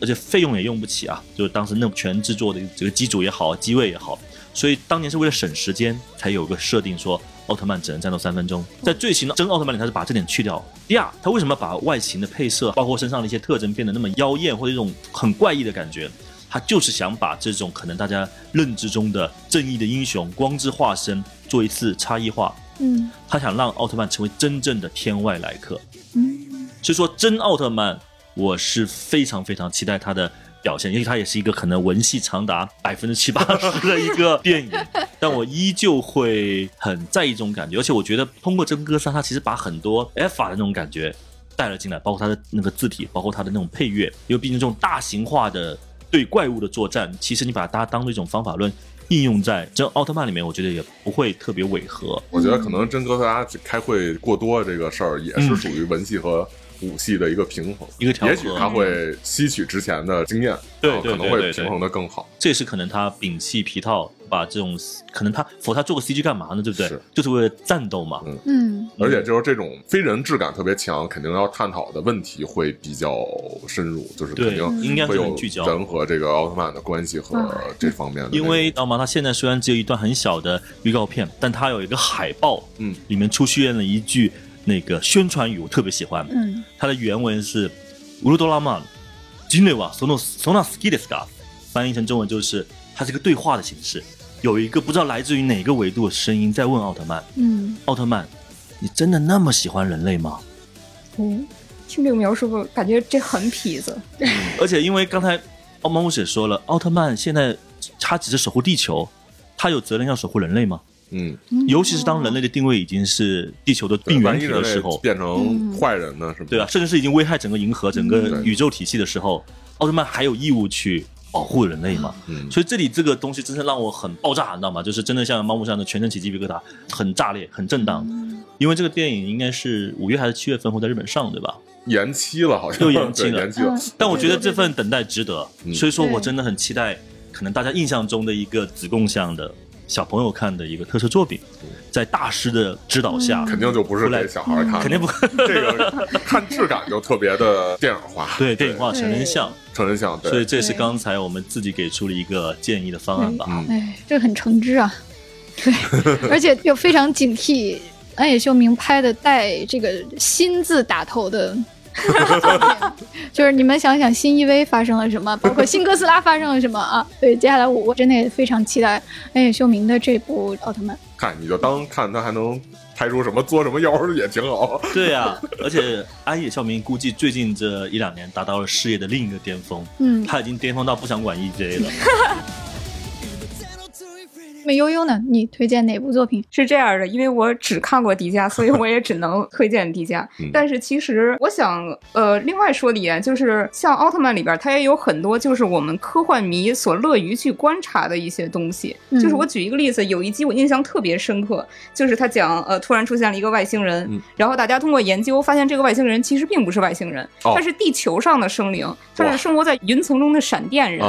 而且费用也用不起啊。就是当时那种全制作的这个机组也好，机位也好，所以当年是为了省时间，才有个设定说奥特曼只能战斗三分钟。在最新的真奥特曼里，他是把这点去掉。第二，他为什么把外形的配色，包括身上的一些特征变得那么妖艳或者一种很怪异的感觉？他就是想把这种可能大家认知中的正义的英雄、光之化身做一次差异化。嗯，他想让奥特曼成为真正的天外来客。嗯，所以说真奥特曼，我是非常非常期待他的表现，因为他也是一个可能文戏长达百分之七八十的一个电影，但我依旧会很在意这种感觉。而且我觉得通过真哥斯拉，他其实把很多 F 法的那种感觉带了进来，包括他的那个字体，包括他的那种配乐。因为毕竟这种大型化的对怪物的作战，其实你把它当做一种方法论。应用在真奥特曼里面，我觉得也不会特别违和。我觉得可能真哥斯拉开会过多这个事儿，也是属于文戏和武戏的一个平衡，一个调和。也许他会吸取之前的经验，对，可能会平衡的更好。这也是可能他摒弃皮套。把这种可能他否他做个 CG 干嘛呢？对不对？是，就是为了战斗嘛。嗯，而且就是这种非人质感特别强，肯定要探讨的问题会比较深入，就是肯定应该会有聚焦人和这个奥特曼的关系和这方面的。因为知道吗？他现在虽然只有一段很小的预告片，但他有一个海报，嗯，里面出现了一句那个宣传语，我特别喜欢。嗯，它的原文是乌鲁多拉曼，吉内瓦索诺索纳斯基的斯卡，翻译成中文就是它是一个对话的形式。有一个不知道来自于哪个维度的声音在问奥特曼：“嗯，奥特曼，你真的那么喜欢人类吗？”嗯，听这个描述，感觉这很痞子。而且因为刚才奥猫姆也说了，奥特曼现在他只是守护地球，他有责任要守护人类吗？嗯，尤其是当人类的定位已经是地球的病原体的时候，变成坏人呢？是吧？对啊，甚至是已经危害整个银河、整个宇宙体系的时候，奥特曼还有义务去。保护人类嘛，所以这里这个东西真的让我很爆炸，你知道吗？就是真的像猫木上的全身起鸡皮疙瘩，很炸裂，很震荡。因为这个电影应该是五月还是七月份会在日本上，对吧？延期了，好像又延期了，延期了。但我觉得这份等待值得，所以说我真的很期待，可能大家印象中的一个子贡像的小朋友看的一个特色作品，在大师的指导下，肯定就不是给小孩看，肯定不，这个 看质感就特别的电影化，对，电影化成人像，成人像，所以这是刚才我们自己给出了一个建议的方案吧。哎，这很诚挚啊，对，而且又非常警惕安野秀明拍的带这个“新”字打头的。就是你们想想新 EV 发生了什么，包括新哥斯拉发生了什么啊？对，接下来我我真的也非常期待安野秀明的这部奥特曼。看你就当看他还能拍出什么作什么妖也挺好。对呀，而且安野秀明估计最近这一两年达到了事业的另一个巅峰。嗯，他已经巅峰到不想管 EJ 了。那悠悠呢？你推荐哪部作品？是这样的，因为我只看过迪迦，所以我也只能 推荐迪迦。但是其实我想，呃，另外说的一点就是，像奥特曼里边，它也有很多就是我们科幻迷所乐于去观察的一些东西。就是我举一个例子，有一集我印象特别深刻，就是他讲，呃，突然出现了一个外星人，然后大家通过研究发现，这个外星人其实并不是外星人，他是地球上的生灵，他是生活在云层中的闪电人。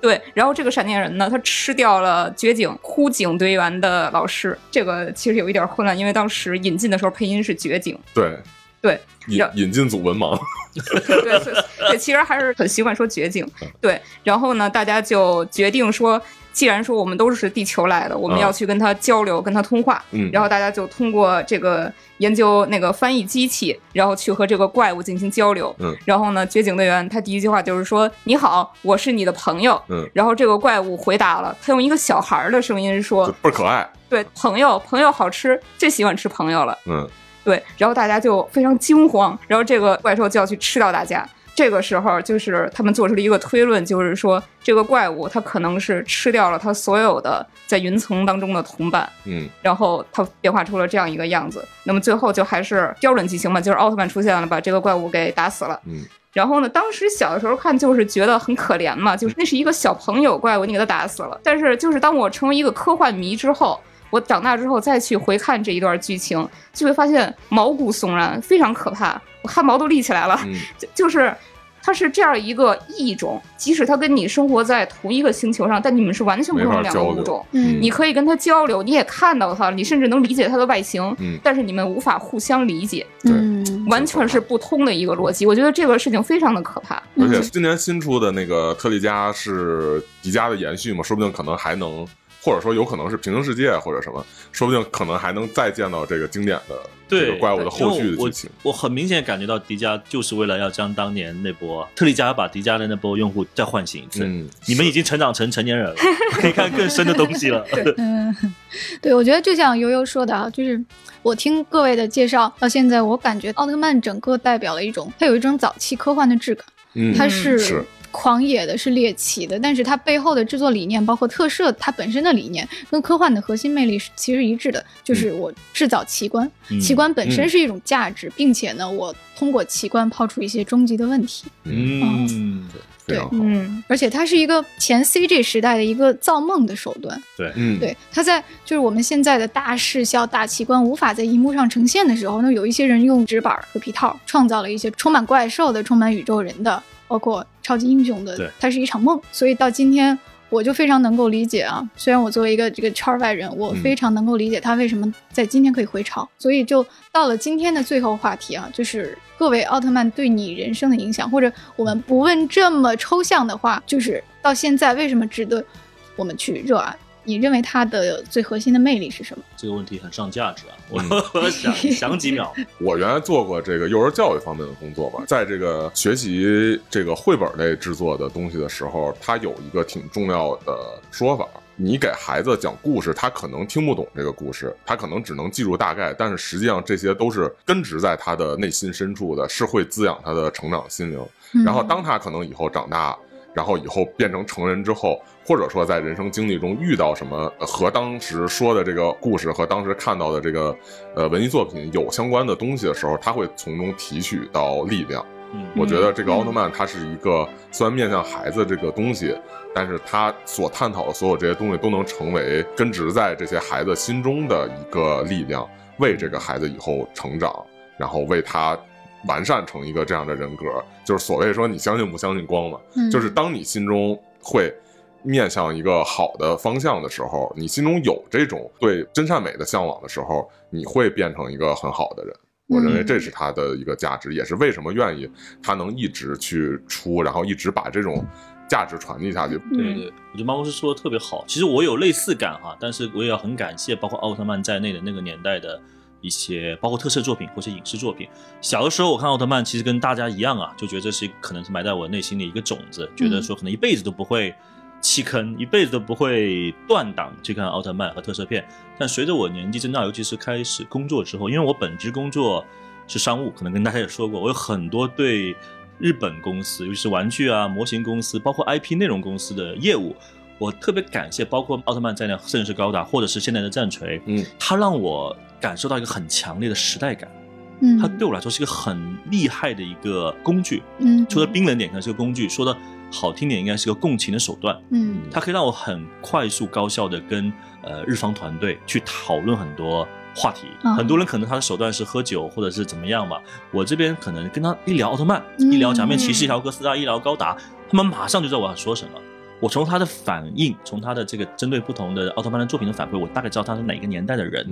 对，然后这个闪电人呢，他吃掉了掘井枯井队员的老师，这个其实有一点混乱，因为当时引进的时候配音是掘井。对，对，引引进组文盲。对对，其实还是很习惯说绝景。对，然后呢，大家就决定说。既然说我们都是地球来的，我们要去跟他交流，跟他通话。嗯，然后大家就通过这个研究那个翻译机器，然后去和这个怪物进行交流。嗯，然后呢，绝景队员他第一句话就是说：“你好，我是你的朋友。”嗯，然后这个怪物回答了，他用一个小孩的声音说：“倍儿可爱。”对，朋友，朋友好吃，最喜欢吃朋友了。嗯，对，然后大家就非常惊慌，然后这个怪兽就要去吃掉大家。这个时候，就是他们做出了一个推论，就是说这个怪物它可能是吃掉了它所有的在云层当中的同伴，嗯，然后它变化出了这样一个样子。那么最后就还是标准剧情嘛，就是奥特曼出现了，把这个怪物给打死了。嗯，然后呢，当时小的时候看就是觉得很可怜嘛，就是那是一个小朋友怪物，你给他打死了。但是就是当我成为一个科幻迷之后，我长大之后再去回看这一段剧情，就会发现毛骨悚然，非常可怕，我汗毛都立起来了，就就是。它是这样一个异种，即使它跟你生活在同一个星球上，但你们是完全不同两个物种。嗯，你可以跟它交流，你也看到它，你甚至能理解它的外形。嗯，但是你们无法互相理解。嗯，完全是不通的一个逻辑。我觉得这个事情非常的可怕。而且今年新出的那个特利迦是迪迦的延续嘛，说不定可能还能，或者说有可能是平行世界或者什么，说不定可能还能再见到这个经典的。这个怪物的后续的剧情，我很明显感觉到迪迦就是为了要将当年那波特利迦把迪迦的那波用户再唤醒一次。嗯，你们已经成长成成年人了，可以看更深的东西了。嗯，对，我觉得就像悠悠说的啊，就是我听各位的介绍到现在，我感觉奥特曼整个代表了一种，它有一种早期科幻的质感。嗯，它是。狂野的是猎奇的，但是它背后的制作理念，包括特摄它本身的理念，跟科幻的核心魅力是其实一致的，就是我制造奇观，奇观本身是一种价值，并且呢，我通过奇观抛出一些终极的问题。嗯，对，嗯，而且它是一个前 CG 时代的一个造梦的手段。对，嗯，对，它在就是我们现在的大视效、大奇观无法在荧幕上呈现的时候，那有一些人用纸板和皮套创造了一些充满怪兽的、充满宇宙人的。包括超级英雄的，它是一场梦，所以到今天我就非常能够理解啊。虽然我作为一个这个圈外人，我非常能够理解他为什么在今天可以回潮。所以就到了今天的最后话题啊，就是各位奥特曼对你人生的影响，或者我们不问这么抽象的话，就是到现在为什么值得我们去热爱？你认为它的最核心的魅力是什么？这个问题很上价值啊！我 想 想几秒。我原来做过这个幼儿教育方面的工作吧，在这个学习这个绘本类制作的东西的时候，它有一个挺重要的说法：你给孩子讲故事，他可能听不懂这个故事，他可能只能记住大概，但是实际上这些都是根植在他的内心深处的，是会滋养他的成长心灵。然后当他可能以后长大。然后以后变成成人之后，或者说在人生经历中遇到什么和当时说的这个故事和当时看到的这个呃文艺作品有相关的东西的时候，他会从中提取到力量。嗯，我觉得这个奥特曼它是一个虽然面向孩子这个东西，但是他所探讨的所有这些东西都能成为根植在这些孩子心中的一个力量，为这个孩子以后成长，然后为他。完善成一个这样的人格，就是所谓说你相信不相信光嘛？就是当你心中会面向一个好的方向的时候，你心中有这种对真善美的向往的时候，你会变成一个很好的人。我认为这是他的一个价值，也是为什么愿意他能一直去出，然后一直把这种价值传递下去。对对，我觉得猫公司说的特别好。其实我有类似感哈，但是我也要很感谢包括奥特曼在内的那个年代的一些，包括特摄作品或者影视作品。小的时候我看奥特曼，其实跟大家一样啊，就觉得这是可能是埋在我内心的一个种子，觉得说可能一辈子都不会。弃坑一辈子都不会断档去看奥特曼和特摄片，但随着我年纪增大，尤其是开始工作之后，因为我本职工作是商务，可能跟大家也说过，我有很多对日本公司，尤其是玩具啊、模型公司，包括 IP 内容公司的业务，我特别感谢，包括奥特曼在内，甚至是高达，或者是现在的战锤，嗯，它让我感受到一个很强烈的时代感。嗯，它对我来说是一个很厉害的一个工具。嗯，除了冰冷点，可能是个工具；说的好听点，应该是个共情的手段。嗯，它可以让我很快速、高效的跟呃日方团队去讨论很多话题。很多人可能他的手段是喝酒或者是怎么样吧，我这边可能跟他一聊奥特曼，一聊假面骑士，一聊哥斯拉，一聊高达，他们马上就知道我要说什么。我从他的反应，从他的这个针对不同的奥特曼的作品的反馈，我大概知道他是哪个年代的人。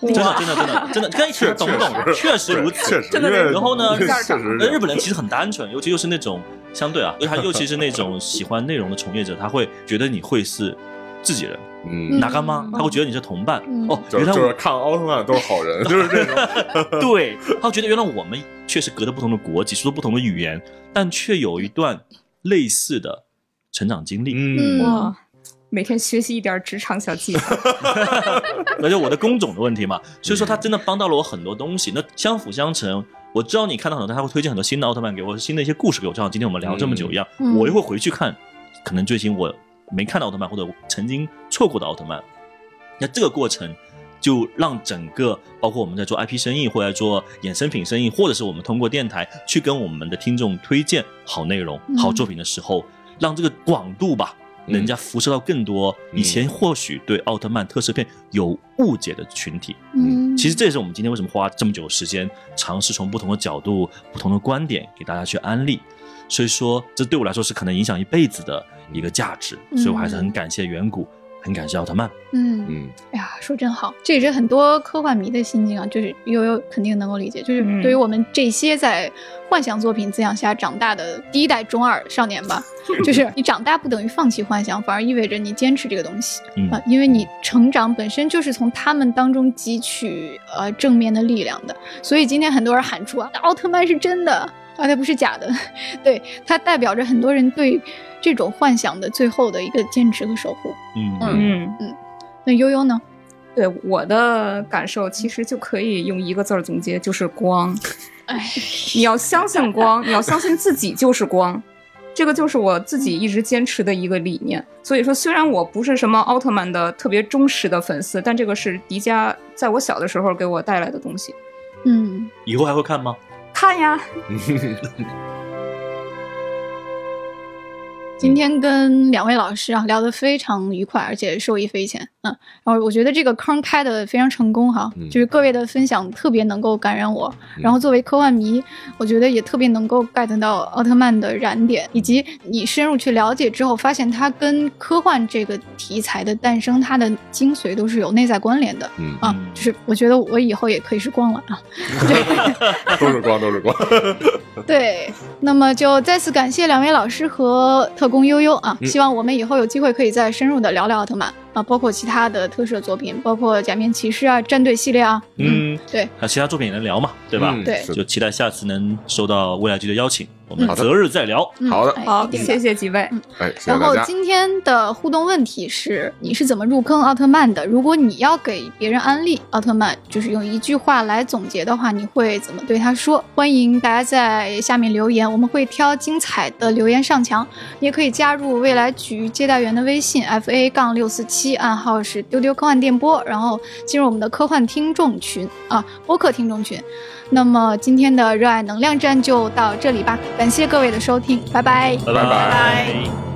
真的，真的，真的，真的，跟一听懂不懂？确实如此，确实。然后呢，确实，日本人其实很单纯，尤其又是那种相对啊，他尤其是那种喜欢内容的从业者，他会觉得你会是自己人，嗯，哪干妈，他会觉得你是同伴。哦，原来就是看奥特曼都是好人，就是这种。对，他会觉得原来我们确实隔着不同的国籍，说不同的语言，但却有一段类似的。成长经历，嗯哇，每天学习一点职场小技巧，那就我的工种的问题嘛。所以说，他真的帮到了我很多东西。那相辅相成，我知道你看到很多，他会推荐很多新的奥特曼给我，新的一些故事给我。就像今天我们聊这么久一样，我又会回去看，可能最近我没看到奥特曼或者曾经错过的奥特曼。那这个过程就让整个包括我们在做 IP 生意，或者做衍生品生意，或者是我们通过电台去跟我们的听众推荐好内容、好作品的时候。让这个广度吧，人家辐射到更多以前或许对奥特曼特摄片有误解的群体。嗯，其实这也是我们今天为什么花这么久时间，尝试从不同的角度、不同的观点给大家去安利。所以说，这对我来说是可能影响一辈子的一个价值。所以我还是很感谢远古。很感谢奥特曼。嗯嗯，哎呀，说真好，这也是很多科幻迷的心境啊，就是悠悠肯定能够理解，就是对于我们这些在幻想作品滋养下长大的第一代中二少年吧，就是你长大不等于放弃幻想，反而意味着你坚持这个东西啊，因为你成长本身就是从他们当中汲取呃正面的力量的，所以今天很多人喊出啊，奥特曼是真的啊，它不是假的，对，它代表着很多人对。这种幻想的最后的一个坚持和守护。嗯嗯嗯，那悠悠呢？对我的感受，其实就可以用一个字儿总结，就是光。哎，你要相信光，你要相信自己就是光，这个就是我自己一直坚持的一个理念。所以说，虽然我不是什么奥特曼的特别忠实的粉丝，但这个是迪迦在我小的时候给我带来的东西。嗯，以后还会看吗？看呀。今天跟两位老师啊聊得非常愉快，而且受益匪浅，嗯，然后我觉得这个坑开的非常成功哈，就是各位的分享特别能够感染我，然后作为科幻迷，我觉得也特别能够 get 到奥特曼的燃点，以及你深入去了解之后，发现它跟科幻这个题材的诞生，它的精髓都是有内在关联的，嗯啊，就是我觉得我以后也可以是光了啊，都是光，都是光，对，那么就再次感谢两位老师和。特工悠悠啊，希望我们以后有机会可以再深入的聊聊奥特曼啊，包括其他的特摄作品，包括假面骑士啊、战队系列啊。嗯，对，还有其他作品也能聊嘛，对吧？对，就期待下次能收到未来局的邀请。我们择日再聊。好的，好，谢谢几位。哎，然后今天的互动问题是：你是怎么入坑奥特曼的？如果你要给别人安利奥特曼，就是用一句话来总结的话，你会怎么对他说？欢迎大家在下面留言，我们会挑精彩的留言上墙。你 也可以加入未来局接待员的微信 f a 杠六四七，暗号是丢丢科幻电波，然后进入我们的科幻听众群啊，播客听众群。那么今天的热爱能量站就到这里吧，感谢各位的收听，拜拜，拜拜拜。